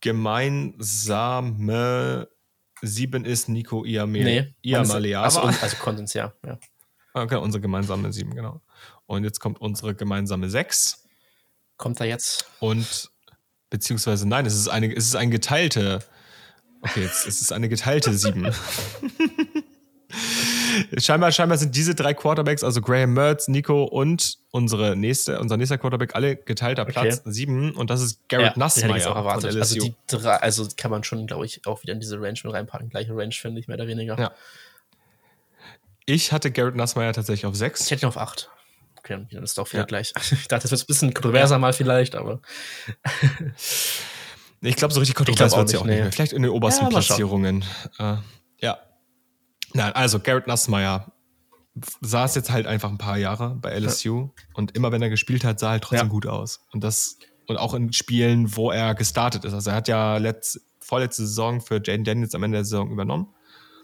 S1: gemeinsame 7 ist Nico Iame, nee,
S2: Iamaleava. Also, also Konsens, ja. ja.
S1: Okay, unsere gemeinsame 7, genau. Und jetzt kommt unsere gemeinsame 6.
S2: Kommt da jetzt?
S1: Und, beziehungsweise, nein, es ist eine, es ist ein geteilte. Okay, jetzt es ist eine geteilte 7. scheinbar, scheinbar sind diese drei Quarterbacks, also Graham Mertz, Nico und unsere nächste, unser nächster Quarterback, alle geteilter Platz okay. sieben und das ist Garrett ja, Nussmeier.
S2: Auch erwartet. Also die drei, also kann man schon, glaube ich, auch wieder in diese Range mit reinpacken. Gleiche Range, finde ich, mehr oder weniger. Ja.
S1: Ich hatte Garrett Nussmeier tatsächlich auf sechs.
S2: Ich hätte ihn auf acht. Okay, dann ist doch wieder ja. gleich. Ich dachte, das wird ein bisschen kontroverser ja. mal vielleicht, aber.
S1: ich glaube, so richtig kontrovers wird es ja auch nicht mehr. Vielleicht in den obersten Platzierungen. Äh, ja, Nein, also Garrett Nassmeyer saß jetzt halt einfach ein paar Jahre bei LSU ja. und immer wenn er gespielt hat, sah er halt trotzdem ja. gut aus. Und das und auch in Spielen, wo er gestartet ist. Also er hat ja letzt, vorletzte Saison für Jaden Daniels am Ende der Saison übernommen,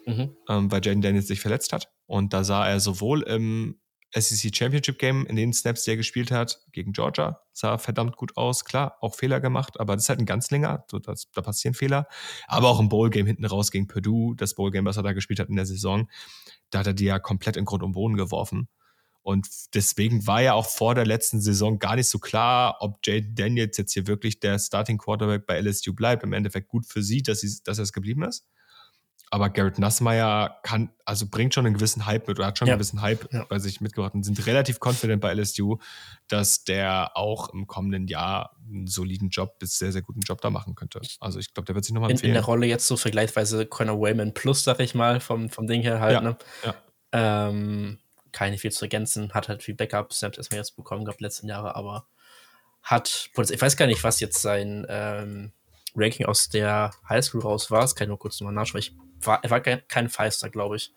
S1: mhm. ähm, weil Jaden Daniels sich verletzt hat. Und da sah er sowohl im SEC Championship Game, in den Snaps, die er gespielt hat, gegen Georgia, sah verdammt gut aus. Klar, auch Fehler gemacht, aber das ist halt ein ganz länger, so, das, da passieren Fehler. Aber auch im Bowl Game hinten raus gegen Purdue, das Bowl Game, was er da gespielt hat in der Saison, da hat er die ja komplett in Grund und Boden geworfen. Und deswegen war ja auch vor der letzten Saison gar nicht so klar, ob Jay Daniels jetzt hier wirklich der Starting Quarterback bei LSU bleibt. Im Endeffekt gut für sie, dass, sie, dass er es geblieben ist. Aber Garrett Nassmeyer kann, also bringt schon einen gewissen Hype mit oder hat schon ja. einen gewissen Hype ja. bei sich mitgebracht und sind relativ confident bei LSU, dass der auch im kommenden Jahr einen soliden Job bis sehr, sehr guten Job da machen könnte. Also ich glaube, der wird sich nochmal
S2: empfehlen. In, der Rolle jetzt so vergleichsweise Conor Wayman plus, sag ich mal, vom, vom Ding her halt, ja. ne? Ähm, keine viel zu ergänzen, hat halt viel Backup, Snaps erstmal jetzt bekommen gehabt letzten Jahre, aber hat, ich weiß gar nicht, was jetzt sein ähm, Ranking aus der Highschool raus war, das kann ich nur kurz nochmal nachschauen. Ich war, er war kein Five-Star, glaube ich.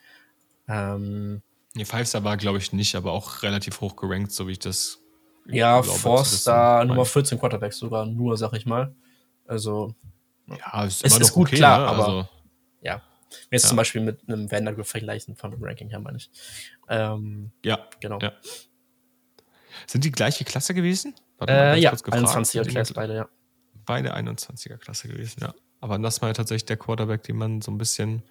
S2: Ähm,
S1: nee, Five-Star war, glaube ich, nicht, aber auch relativ hoch gerankt, so wie ich das.
S2: Ja, Four-Star, Nummer 14 Quarterbacks sogar, nur, sag ich mal. Also.
S1: Ja, ist es ist gut, okay, klar, ne? aber. Also,
S2: ja. Wenn jetzt ja. zum Beispiel mit einem Vanderbilt vergleichen von dem Ranking her, meine ich. Ähm,
S1: ja. Genau. Ja. Sind die gleiche Klasse gewesen?
S2: Warte mal, äh, ja, 21er Klasse beide, ja.
S1: Beide 21er Klasse gewesen, ja. Aber das war ja tatsächlich der Quarterback, den man so ein bisschen,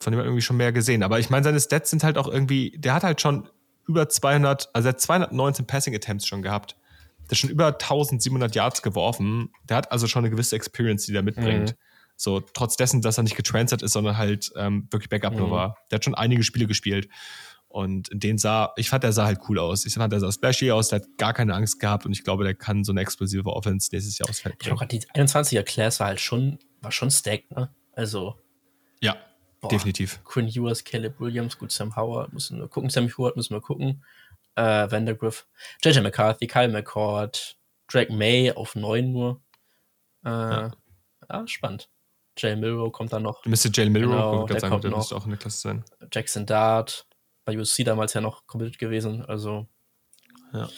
S1: von dem man irgendwie schon mehr gesehen. Aber ich meine, seine Stats sind halt auch irgendwie, der hat halt schon über 200, also er hat 219 Passing Attempts schon gehabt. Der hat schon über 1700 Yards geworfen. Der hat also schon eine gewisse Experience, die der mitbringt. Mhm. So, trotz dessen, dass er nicht getransfert ist, sondern halt ähm, wirklich Backup mhm. nur war. Der hat schon einige Spiele gespielt. Und den sah, ich fand, der sah halt cool aus. Ich fand, der sah splashy aus, der hat gar keine Angst gehabt und ich glaube, der kann so eine explosive Offense nächstes Jahr ausfällt.
S2: Ich glaube, die 21er Class war halt schon, war schon stacked, ne? Also.
S1: Ja, boah, definitiv.
S2: Quinn Ewers, Caleb Williams, gut, Sam Howard müssen wir gucken. Sam Howard müssen wir gucken. Äh, Vandergriff, JJ McCarthy, Kyle McCord, Drake May auf 9 nur. Äh, ja. ja, spannend. Jay Milrow kommt dann noch.
S1: Müsste Jay Milrow genau, sagen, der müsste auch in der Klasse sein.
S2: Jackson Dart, bei USC damals ja noch committed gewesen. Also
S1: ja.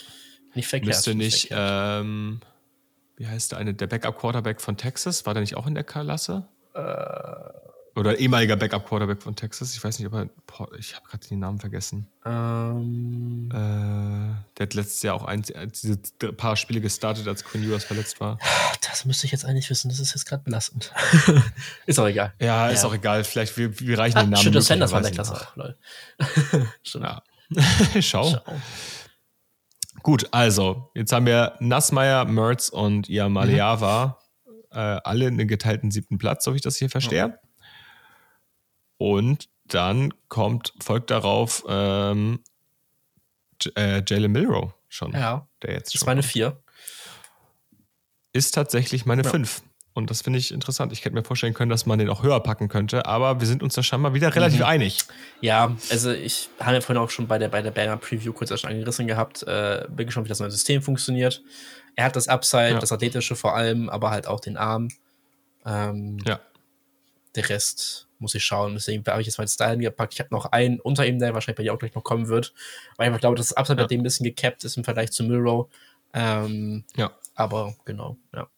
S2: Nicht verkehrt.
S1: Müsste nicht, ähm, wie heißt der eine, der Backup-Quarterback von Texas, war der nicht auch in der Klasse?
S2: Äh,
S1: Oder ehemaliger Backup-Quarterback von Texas, ich weiß nicht, ob er, ich habe gerade den Namen vergessen.
S2: ähm,
S1: Äh, der hat letztes Jahr auch ein, diese paar Spiele gestartet, als Quinn Ewers verletzt war.
S2: das müsste ich jetzt eigentlich wissen. Das ist jetzt gerade belastend. ist auch egal.
S1: Ja, ist
S2: Ja.
S1: auch egal. Vielleicht, wir, wir reichen
S2: Ah,
S1: den Namen
S2: Schütter Sanders war
S1: nach.
S2: auch, lol. Stimmt.
S1: Ja. Schau.
S2: Schau.
S1: Gut, also, jetzt haben wir Nassmeier, Mertz und Yamaleava äh, alle einen geteilten siebten Platz, so wie ich das hier verstehe. Und dann kommt, folgt darauf ähm, äh, Jalen Milrow schon,
S2: Ja,
S1: der jetzt
S2: das ist meine
S1: kommt.
S2: vier.
S1: ist tatsächlich meine
S2: Ja.
S1: fünf. Und das finde ich interessant. Ich hätte mir vorstellen können, dass man den auch höher packen könnte, aber wir sind uns da scheinbar wieder relativ
S2: Mhm.
S1: einig.
S2: Ja, also ich habe ja vorhin auch schon bei der, bei der Banger Preview kurz schon angerissen gehabt. Äh, bin gespannt, wie das neue System funktioniert. Er hat das Upside,
S1: Ja.
S2: das Athletische vor allem, aber halt auch den Arm. Ähm,
S1: Ja.
S2: Der Rest muss ich schauen. Deswegen habe ich jetzt mal Style gepackt. Ich habe noch einen unter ihm, der wahrscheinlich bei dir auch gleich noch kommen wird. Weil ich einfach glaube, dass das Upside
S1: Ja.
S2: bei dem ein bisschen gecapped ist im Vergleich zu Milrow. Ähm,
S1: Ja.
S2: aber genau, ja.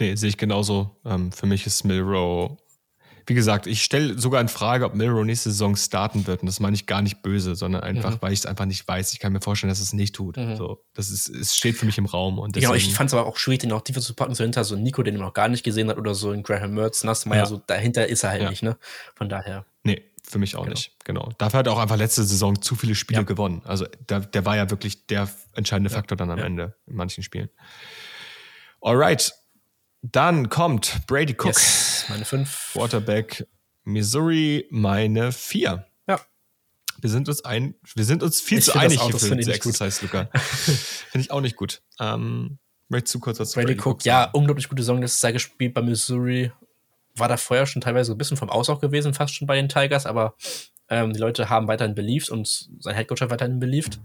S1: Nee, sehe ich genauso. Ähm, für mich ist Milrow. Wie gesagt, ich stelle sogar in Frage, ob Milrow nächste Saison starten wird. Und das meine ich gar nicht böse, sondern einfach,
S2: Mhm.
S1: weil ich es einfach nicht weiß. Ich kann mir vorstellen, dass es nicht tut.
S2: Mhm.
S1: So, das ist, es steht für mich im Raum. Und
S2: Genau,
S1: deswegen,
S2: ich fand es aber auch schwierig, den auch tiefer zu packen, so hinter so Nico, den man noch gar nicht gesehen hat, oder so einen Graham Mertz, Nassmeier,
S1: Ja.
S2: so dahinter ist er halt
S1: Ja.
S2: nicht, ne? Von daher.
S1: nee, für mich auch
S2: Genau.
S1: nicht. Genau. Dafür hat er auch einfach letzte Saison zu viele Spiele
S2: Ja.
S1: gewonnen. Also der, der war ja wirklich der entscheidende. Faktor dann am. Ende in manchen Spielen. Alright. Dann kommt Brady Cook,
S2: Yes, meine fünf.
S1: Quarterback Missouri, meine vier.
S2: Ja.
S1: Wir sind uns ein, wir sind uns viel
S2: Ich
S1: zu
S2: das
S1: einig hier
S2: das
S1: für diese
S2: nicht gut.
S1: Exercise, Luca. Finde ich auch nicht gut. Ähm, möchtest du kurz was zu
S2: Brady Cook, ja,
S1: sagen?
S2: unglaublich gute Saison letztes Jahr gespielt bei Missouri. War da vorher schon teilweise ein bisschen vom Aus auch gewesen, fast schon bei den Tigers, aber ähm, die Leute haben weiterhin beliebt und sein Headcoach hat weiterhin beliebt.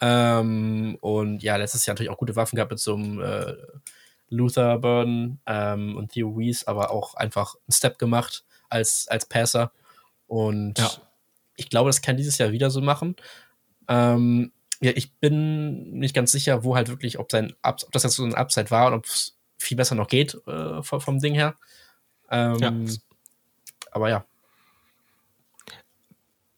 S2: Ähm, und ja, letztes Jahr natürlich auch gute Waffen gehabt mit so einem äh, Luther Burden ähm, und Theo Weiss, aber auch einfach einen Step gemacht als, als Passer. Und
S1: Ja.
S2: ich glaube, das kann dieses Jahr wieder so machen. Ähm, ja, ich bin nicht ganz sicher, wo halt wirklich, ob, sein Ups ob das jetzt so ein Upside war und ob es viel besser noch geht äh, vom, vom Ding her. Ähm,
S1: Ja.
S2: Aber ja,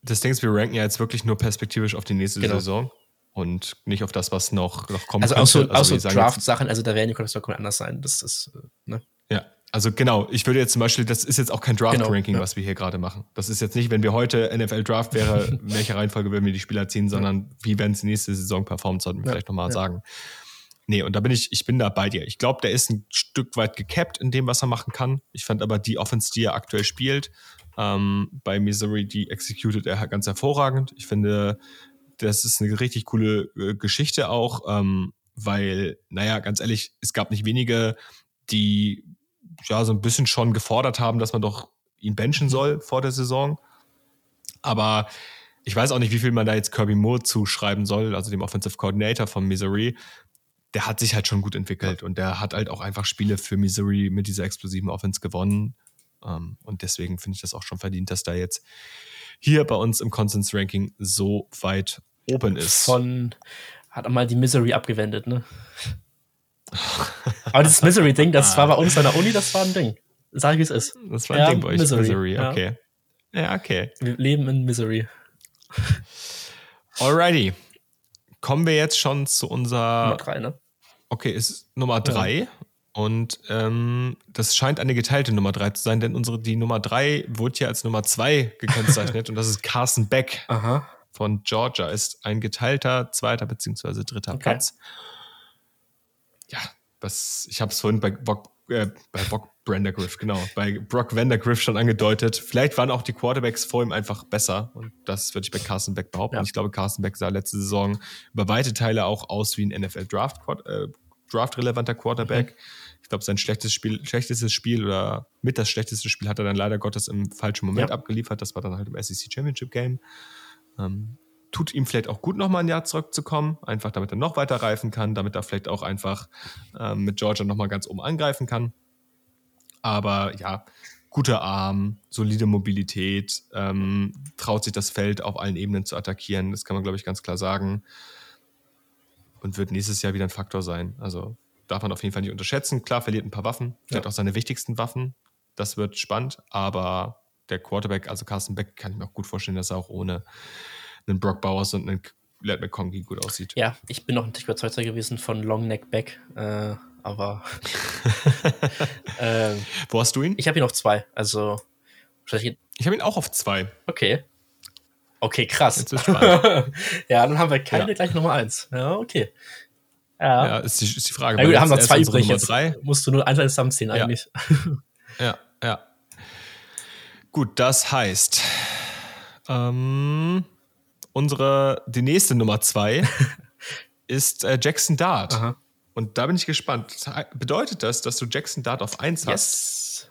S1: Das Ding ist, wir ranken ja jetzt wirklich nur perspektivisch auf die nächste
S2: Genau.
S1: Saison und nicht auf das, was noch, noch kommen
S2: also auch so,
S1: könnte.
S2: auch so
S1: sagen jetzt-
S2: Draft-Sachen, also da werden die Quarterbacks komplett anders sein. Das ist, äh, ne?
S1: Ja, also genau, ich würde jetzt zum Beispiel, das ist jetzt auch kein Draft-Ranking,
S2: Genau, ja.
S1: was wir hier gerade machen. Das ist jetzt nicht, wenn wir heute NFL-Draft wäre, in welcher Reihenfolge würden wir die Spieler ziehen, sondern wie werden sie nächste Saison performen, sollten wir
S2: Ja,
S1: vielleicht nochmal
S2: ja.
S1: sagen. Nee, und da bin ich, ich bin da bei dir. Ich glaube, der ist ein Stück weit gecapped in dem, was er machen kann. Ich fand aber die Offense, die er aktuell spielt, ähm, bei Missouri, die executed er ganz hervorragend. Ich finde, das ist eine richtig coole äh, Geschichte auch, ähm, weil, naja, ganz ehrlich, es gab nicht wenige, die ja so ein bisschen schon gefordert haben, dass man doch ihn benchen soll vor der Saison. Aber ich weiß auch nicht, wie viel man da jetzt Kirby Moore zuschreiben soll, also dem Offensive Coordinator von Missouri. Der hat sich halt schon gut entwickelt und der hat halt auch einfach Spiele für Missouri mit dieser explosiven Offense gewonnen. Ähm, und deswegen finde ich das auch schon verdient, dass da jetzt hier bei uns im Consensus Ranking so weit oben ist.
S2: Von, hat mal die Misery abgewendet, ne? Aber dieses Misery-Ding, das war bei uns an der Uni, das war ein Ding. Sag ich, wie es ist.
S1: das war ein
S2: Ja,
S1: Ding bei euch,
S2: Missouri, ja.
S1: okay. Ja, okay.
S2: Wir leben in Misery.
S1: Alrighty. Kommen wir jetzt schon zu unserer
S2: Nummer drei, ne?
S1: Okay, ist Nummer drei. Und ähm, das scheint eine geteilte Nummer drei zu sein, denn unsere, die Nummer drei wurde ja als Nummer zwei gekennzeichnet und das ist Carson Beck
S2: Aha.
S1: von Georgia, ist ein geteilter zweiter beziehungsweise dritter
S2: Okay.
S1: Platz. Ja, was, ich habe es vorhin bei Bock, äh, bei Bock Vandergriff, genau, bei Brock Vandergriff schon angedeutet. Vielleicht waren auch die Quarterbacks vor ihm einfach besser und das würde ich bei Carson Beck behaupten.
S2: Ja.
S1: Ich glaube, Carson Beck sah letzte Saison über weite Teile auch aus wie ein NFL Draft, äh, Draft-relevanter Quarterback.
S2: Mhm.
S1: Ich glaube, sein schlechtes Spiel, schlechtestes Spiel oder mit das schlechteste Spiel hat er dann leider Gottes im falschen Moment
S2: Ja.
S1: abgeliefert. Das war dann halt im SEC Championship Game. Ähm, tut ihm vielleicht auch gut, nochmal ein Jahr zurückzukommen, einfach damit er noch weiter reifen kann, damit er vielleicht auch einfach ähm, mit Georgia nochmal ganz oben angreifen kann. Aber ja, guter Arm, solide Mobilität, ähm, traut sich das Feld auf allen Ebenen zu attackieren, das kann man, glaube ich, ganz klar sagen. und wird nächstes Jahr wieder ein Faktor sein. Also darf man auf jeden Fall nicht unterschätzen. Klar, verliert ein paar Waffen, vielleicht ja. auch seine wichtigsten Waffen. Das wird spannend, aber der Quarterback, also Carsten Beck, kann ich mir auch gut vorstellen, dass er auch ohne einen Brock Bowers und einen Let McConkey gut aussieht.
S2: Ja, ich bin noch ein Tick überzeugter gewesen von Longneck Beck, äh, aber.
S1: äh, Wo hast du ihn?
S2: Ich habe ihn auf zwei, also.
S1: Ich habe ihn auch auf zwei.
S2: Okay. Okay, krass. ja, dann haben wir keine ja. gleich Nummer eins. Ja, okay.
S1: Ja, ja ist, die, ist die Frage.
S2: Ja, gut, wir haben noch zwei übrig jetzt. Drei. Musst du nur eins zusammenziehen eigentlich.
S1: Ja, ja. Gut, das heißt, ähm, unsere, die nächste Nummer zwei ist äh, Jackson Dart. Aha. Und da bin ich gespannt. Bedeutet das, dass du Jackson Dart auf 1 yes. hast?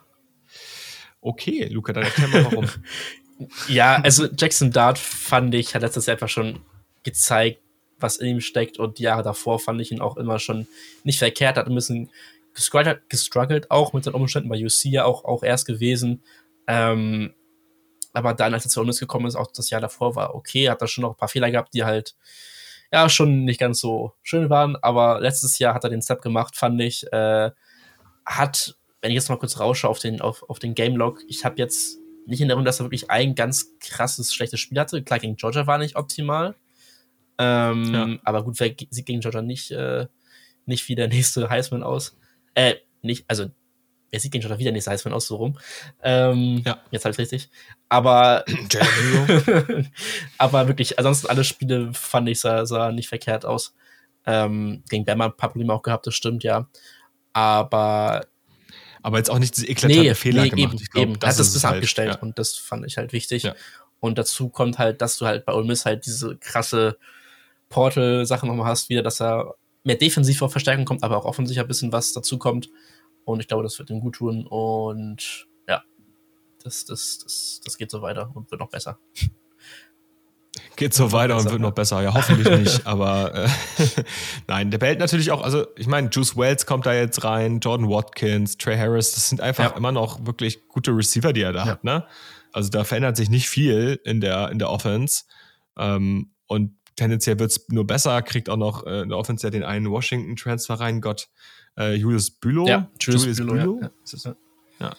S1: Okay, Luca, dann erklär mal warum.
S2: ja, also Jackson Dart fand ich, hat letztes Jahr einfach schon gezeigt, was in ihm steckt. Und die Jahre davor fand ich ihn auch immer schon nicht verkehrt, hat ein bisschen gestruggelt, gestruggelt auch mit seinen Umständen bei UC ja auch, auch erst gewesen. Ähm, aber dann, als er zu uns gekommen ist, auch das Jahr davor war okay, hat er schon noch ein paar Fehler gehabt, die halt ja schon nicht ganz so schön waren. Aber letztes Jahr hat er den Step gemacht, fand ich. Äh, hat, wenn ich jetzt mal kurz rausche auf den, auf, auf den Game Log, ich habe jetzt nicht in Erinnerung, dass er wirklich ein ganz krasses, schlechtes Spiel hatte. Klar, gegen Georgia war nicht optimal. Ähm, ja. Aber gut, wer sieht gegen Georgia nicht, äh, nicht wie der nächste Heisman aus? Äh, nicht, also er sieht gegen Georgia wieder nicht Heisman aus, so rum. Ähm, ja. Jetzt halt richtig. Aber, aber wirklich, ansonsten alle Spiele fand ich, sah, sah nicht verkehrt aus. Ähm, gegen Bama ein paar Probleme auch gehabt, das stimmt, ja. Aber
S1: aber jetzt auch nicht diese eklatante nee, Fehler nee, gemacht.
S2: Eben, ich glaub, eben. Das hat das bis halt, abgestellt ja. und das fand ich halt wichtig. Ja. Und dazu kommt halt, dass du halt bei Ole Miss halt diese krasse Portal-Sache nochmal hast, wieder, dass er mehr defensiv auf Verstärkung kommt, aber auch offensiv ein bisschen was dazu kommt. Und ich glaube, das wird ihm gut tun. Und ja, das, das, das, das geht so weiter und wird noch besser.
S1: Geht so weiter und wird noch besser. Ja, hoffentlich nicht. Aber äh, nein, der behält natürlich auch, also ich meine, Juice Wells kommt da jetzt rein, Jordan Watkins, Trey Harris, das sind einfach ja. immer noch wirklich gute Receiver, die er da ja. hat, ne? Also da verändert sich nicht viel in der, in der Offense. Ähm, und tendenziell wird es nur besser, kriegt auch noch äh, in der Offense den einen Washington-Transfer rein, Gott, äh, Julius Bülow.
S2: Ja, Julius, Julius Bülow. Ja.
S1: ja. ja.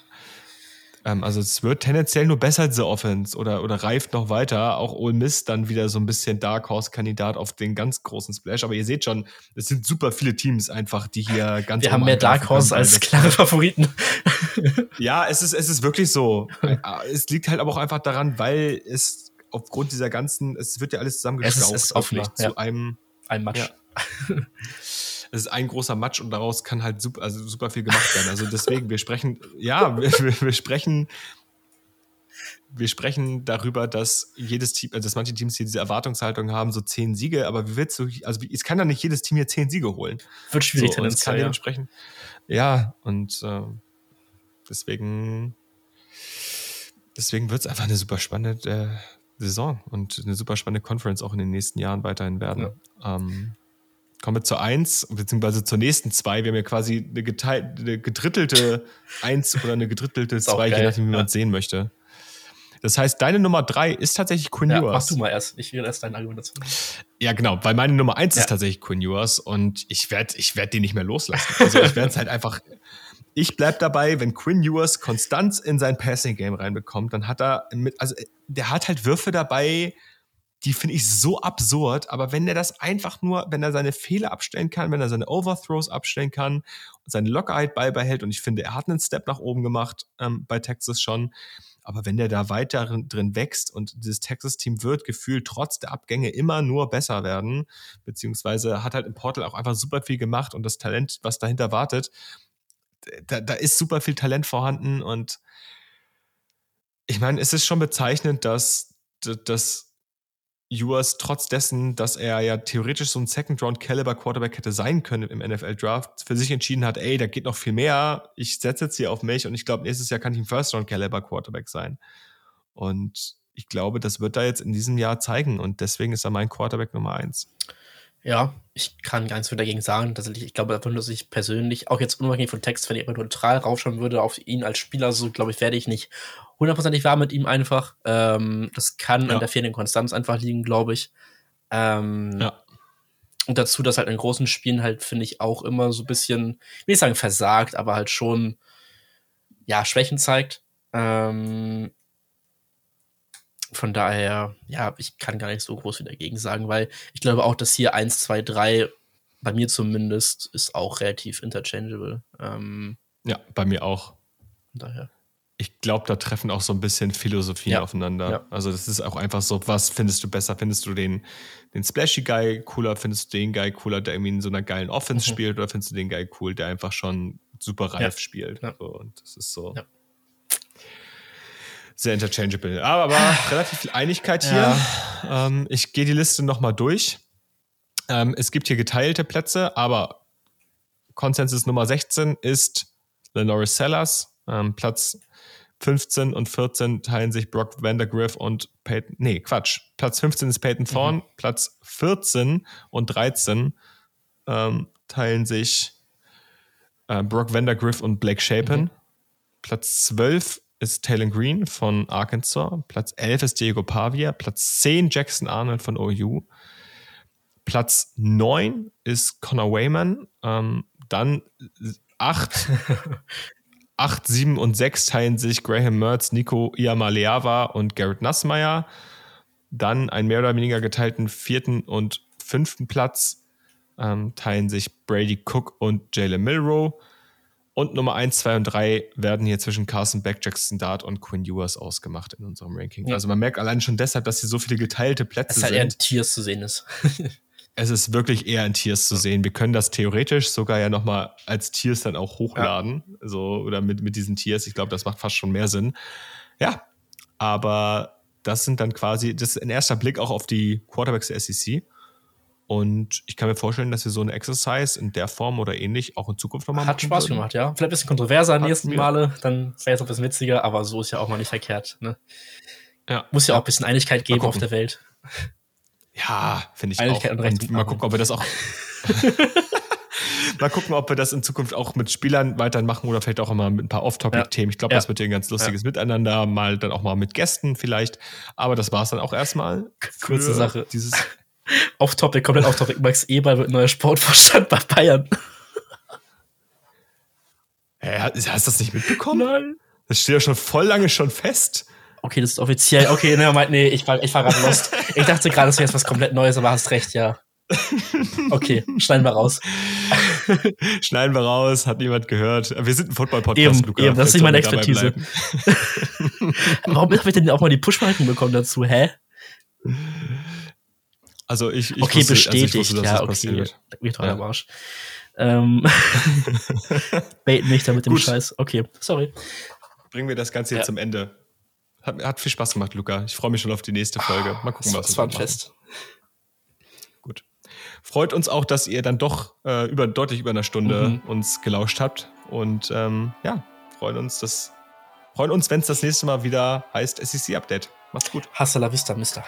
S1: Ähm, also es wird tendenziell nur besser, diese Offense, oder, oder reift noch weiter. Auch Ole Miss dann wieder so ein bisschen Dark Horse-Kandidat auf den ganz großen Splash. Aber ihr seht schon, es sind super viele Teams einfach, die hier ganz
S2: Wir haben mehr Dark Horse als klare Favoriten.
S1: ja, es ist, es ist wirklich so. Äh, es liegt halt aber auch einfach daran, weil es aufgrund dieser ganzen, es wird ja alles zusammengestaucht
S2: es ist offener,
S1: ja. zu einem
S2: ein Match.
S1: Ja. es ist ein großer Match und daraus kann halt super, also super viel gemacht werden. Also deswegen, wir sprechen, ja, wir, wir sprechen, wir sprechen darüber, dass jedes Team, also dass manche Teams hier diese Erwartungshaltung haben, so zehn Siege, aber wie willst du, also es kann ja nicht jedes Team hier zehn Siege holen.
S2: Wird schwierig, so,
S1: und kann ja. dementsprechend. Ja, und äh, deswegen, deswegen wird es einfach eine super spannende äh, Saison und eine super spannende Conference auch in den nächsten Jahren weiterhin werden. Ja. Ähm, Kommen wir zur 1, beziehungsweise zur nächsten 2. Wir haben ja quasi eine, geteilte, eine gedrittelte 1 oder eine gedrittelte 2, je nachdem, wie man es sehen möchte. Das heißt, deine Nummer 3 ist tatsächlich Quinn ja.
S2: Mach du mal erst. Ich will erst deine Argumentation.
S1: Ja, genau, weil meine Nummer 1 ja. ist tatsächlich Quinn Ewers und ich werde ich werd den nicht mehr loslassen. Also ich werde es halt einfach. Ich bleib dabei, wenn Quinn Ewers Konstanz in sein Passing-Game reinbekommt, dann hat er mit, also der hat halt Würfe dabei, die finde ich so absurd. Aber wenn er das einfach nur, wenn er seine Fehler abstellen kann, wenn er seine Overthrows abstellen kann und seine Lockerheit beibehält, und ich finde, er hat einen Step nach oben gemacht ähm, bei Texas schon. Aber wenn der da weiter drin wächst und dieses Texas-Team wird gefühlt trotz der Abgänge immer nur besser werden, beziehungsweise hat halt im Portal auch einfach super viel gemacht und das Talent, was dahinter wartet, da, da ist super viel Talent vorhanden und ich meine, es ist schon bezeichnend, dass, dass Ewers trotz dessen, dass er ja theoretisch so ein Second-Round-Caliber-Quarterback hätte sein können im NFL-Draft, für sich entschieden hat, ey, da geht noch viel mehr, ich setze jetzt hier auf mich und ich glaube, nächstes Jahr kann ich ein First-Round-Caliber-Quarterback sein. Und ich glaube, das wird er jetzt in diesem Jahr zeigen und deswegen ist er mein Quarterback Nummer eins.
S2: Ja, ich kann gar nichts mehr dagegen sagen. Tatsächlich, ich glaube, da ich persönlich, auch jetzt unabhängig von Text, wenn ich immer neutral raufschauen würde auf ihn als Spieler, so glaube ich, werde ich nicht hundertprozentig warm mit ihm einfach. Ähm, das kann ja. an der fehlenden Konstanz einfach liegen, glaube ich. Ähm, ja. Und dazu, dass halt in großen Spielen halt, finde ich, auch immer so ein bisschen, ich will nicht sagen versagt, aber halt schon, ja, Schwächen zeigt. Ähm, von daher, ja, ich kann gar nicht so groß viel dagegen sagen, weil ich glaube auch, dass hier 1, 2, 3, bei mir zumindest, ist auch relativ interchangeable. Ähm,
S1: ja, bei mir auch.
S2: Daher.
S1: Ich glaube, da treffen auch so ein bisschen Philosophien ja. aufeinander. Ja. Also, das ist auch einfach so, was findest du besser? Findest du den, den Splashy Guy cooler? Findest du den Guy cooler, der irgendwie in so einer geilen Offense mhm. spielt? Oder findest du den Guy cool, der einfach schon super reif ja. spielt? So, und das ist so sehr interchangeable. Aber, aber relativ viel Einigkeit hier. Ja. Ähm, ich gehe die Liste nochmal durch. Ähm, es gibt hier geteilte Plätze, aber Konsensus Nummer 16 ist Lenoris Sellers. Ähm, Platz 15 und 14 teilen sich Brock Vandergriff und Peyton. Nee, Quatsch. Platz 15 ist Peyton Thorne. Mhm. Platz 14 und 13 ähm, teilen sich äh, Brock Vandergriff und Blake Shapen. Mhm. Platz 12 ist Talon Green von Arkansas. Platz 11 ist Diego Pavia. Platz 10 Jackson Arnold von OU. Platz 9 ist Connor Wayman. Ähm, dann 8, 8, 7 und 6 teilen sich Graham Mertz, Nico Iamaleava und Garrett Nassmeyer. Dann einen mehr oder weniger geteilten vierten und fünften Platz ähm, teilen sich Brady Cook und Jalen Milrow. Und Nummer 1, 2 und 3 werden hier zwischen Carson Beck, Jackson Dart und Quinn Ewers ausgemacht in unserem Ranking. Ja. Also man merkt allein schon deshalb, dass hier so viele geteilte Plätze sind. Es halt eher in
S2: Tiers zu sehen ist.
S1: es ist wirklich eher in Tiers zu sehen. Wir können das theoretisch sogar ja nochmal als Tiers dann auch hochladen. Ja. So, oder mit, mit diesen Tiers. Ich glaube, das macht fast schon mehr Sinn. Ja, aber das sind dann quasi, das ist ein erster Blick auch auf die Quarterbacks der SEC. Und ich kann mir vorstellen, dass wir so ein Exercise in der Form oder ähnlich auch in Zukunft nochmal
S2: machen. Hat Spaß würden. gemacht, ja. Vielleicht ein bisschen kontroverser die nächsten Male, dann wäre es auch ein bisschen witziger, aber so ist ja auch mal nicht verkehrt. Ne? Ja. Muss ja, ja auch ein bisschen Einigkeit geben auf der Welt.
S1: Ja, finde ich Einigkeit auch. Und, und mal gucken, ob wir das auch. mal gucken, ob wir das in Zukunft auch mit Spielern weitermachen oder vielleicht auch immer mit ein paar Off-Topic-Themen. Ich glaube, ja. das wird hier ein ganz lustiges ja. Miteinander, mal dann auch mal mit Gästen vielleicht. Aber das war es dann auch erstmal.
S2: Kurze Sache. Dieses Off-Topic, komplett off-Topic. Max Eber wird neuer Sportvorstand bei Bayern.
S1: Hä, hast du das nicht mitbekommen? Nein. Das steht ja schon voll lange schon fest.
S2: Okay, das ist offiziell. Okay, ne, meint, nee, ich war, ich war gerade lost. Ich dachte gerade, das wäre jetzt was komplett Neues, aber hast recht, ja. Okay, schneiden wir raus.
S1: schneiden wir raus, hat niemand gehört. Wir sind ein Football-Podcast,
S2: eben, Luca. Eben, das ist nicht meine Expertise. Warum habe ich denn auch mal die Push-Marken bekommen dazu? Hä?
S1: Also ich, ich
S2: okay, wusste, bestätigt, also ich wusste, dass ja, das okay. passiert. Mir ja. Arsch. Ähm, baiten mich da mit dem Gut. Scheiß. Okay, sorry.
S1: Bringen wir das Ganze jetzt ja. zum Ende. Hat, hat, viel Spaß gemacht, Luca. Ich freue mich schon auf die nächste Folge. Mal gucken,
S2: das,
S1: was
S2: wir war ein Fest.
S1: Gut. Freut uns auch, dass ihr dann doch äh, über, deutlich über eine Stunde mhm. uns gelauscht habt. Und ähm, ja, freuen uns, dass, freuen uns, wenn es das nächste Mal wieder heißt SEC Update. Macht's gut.
S2: Hasta la vista, Mister.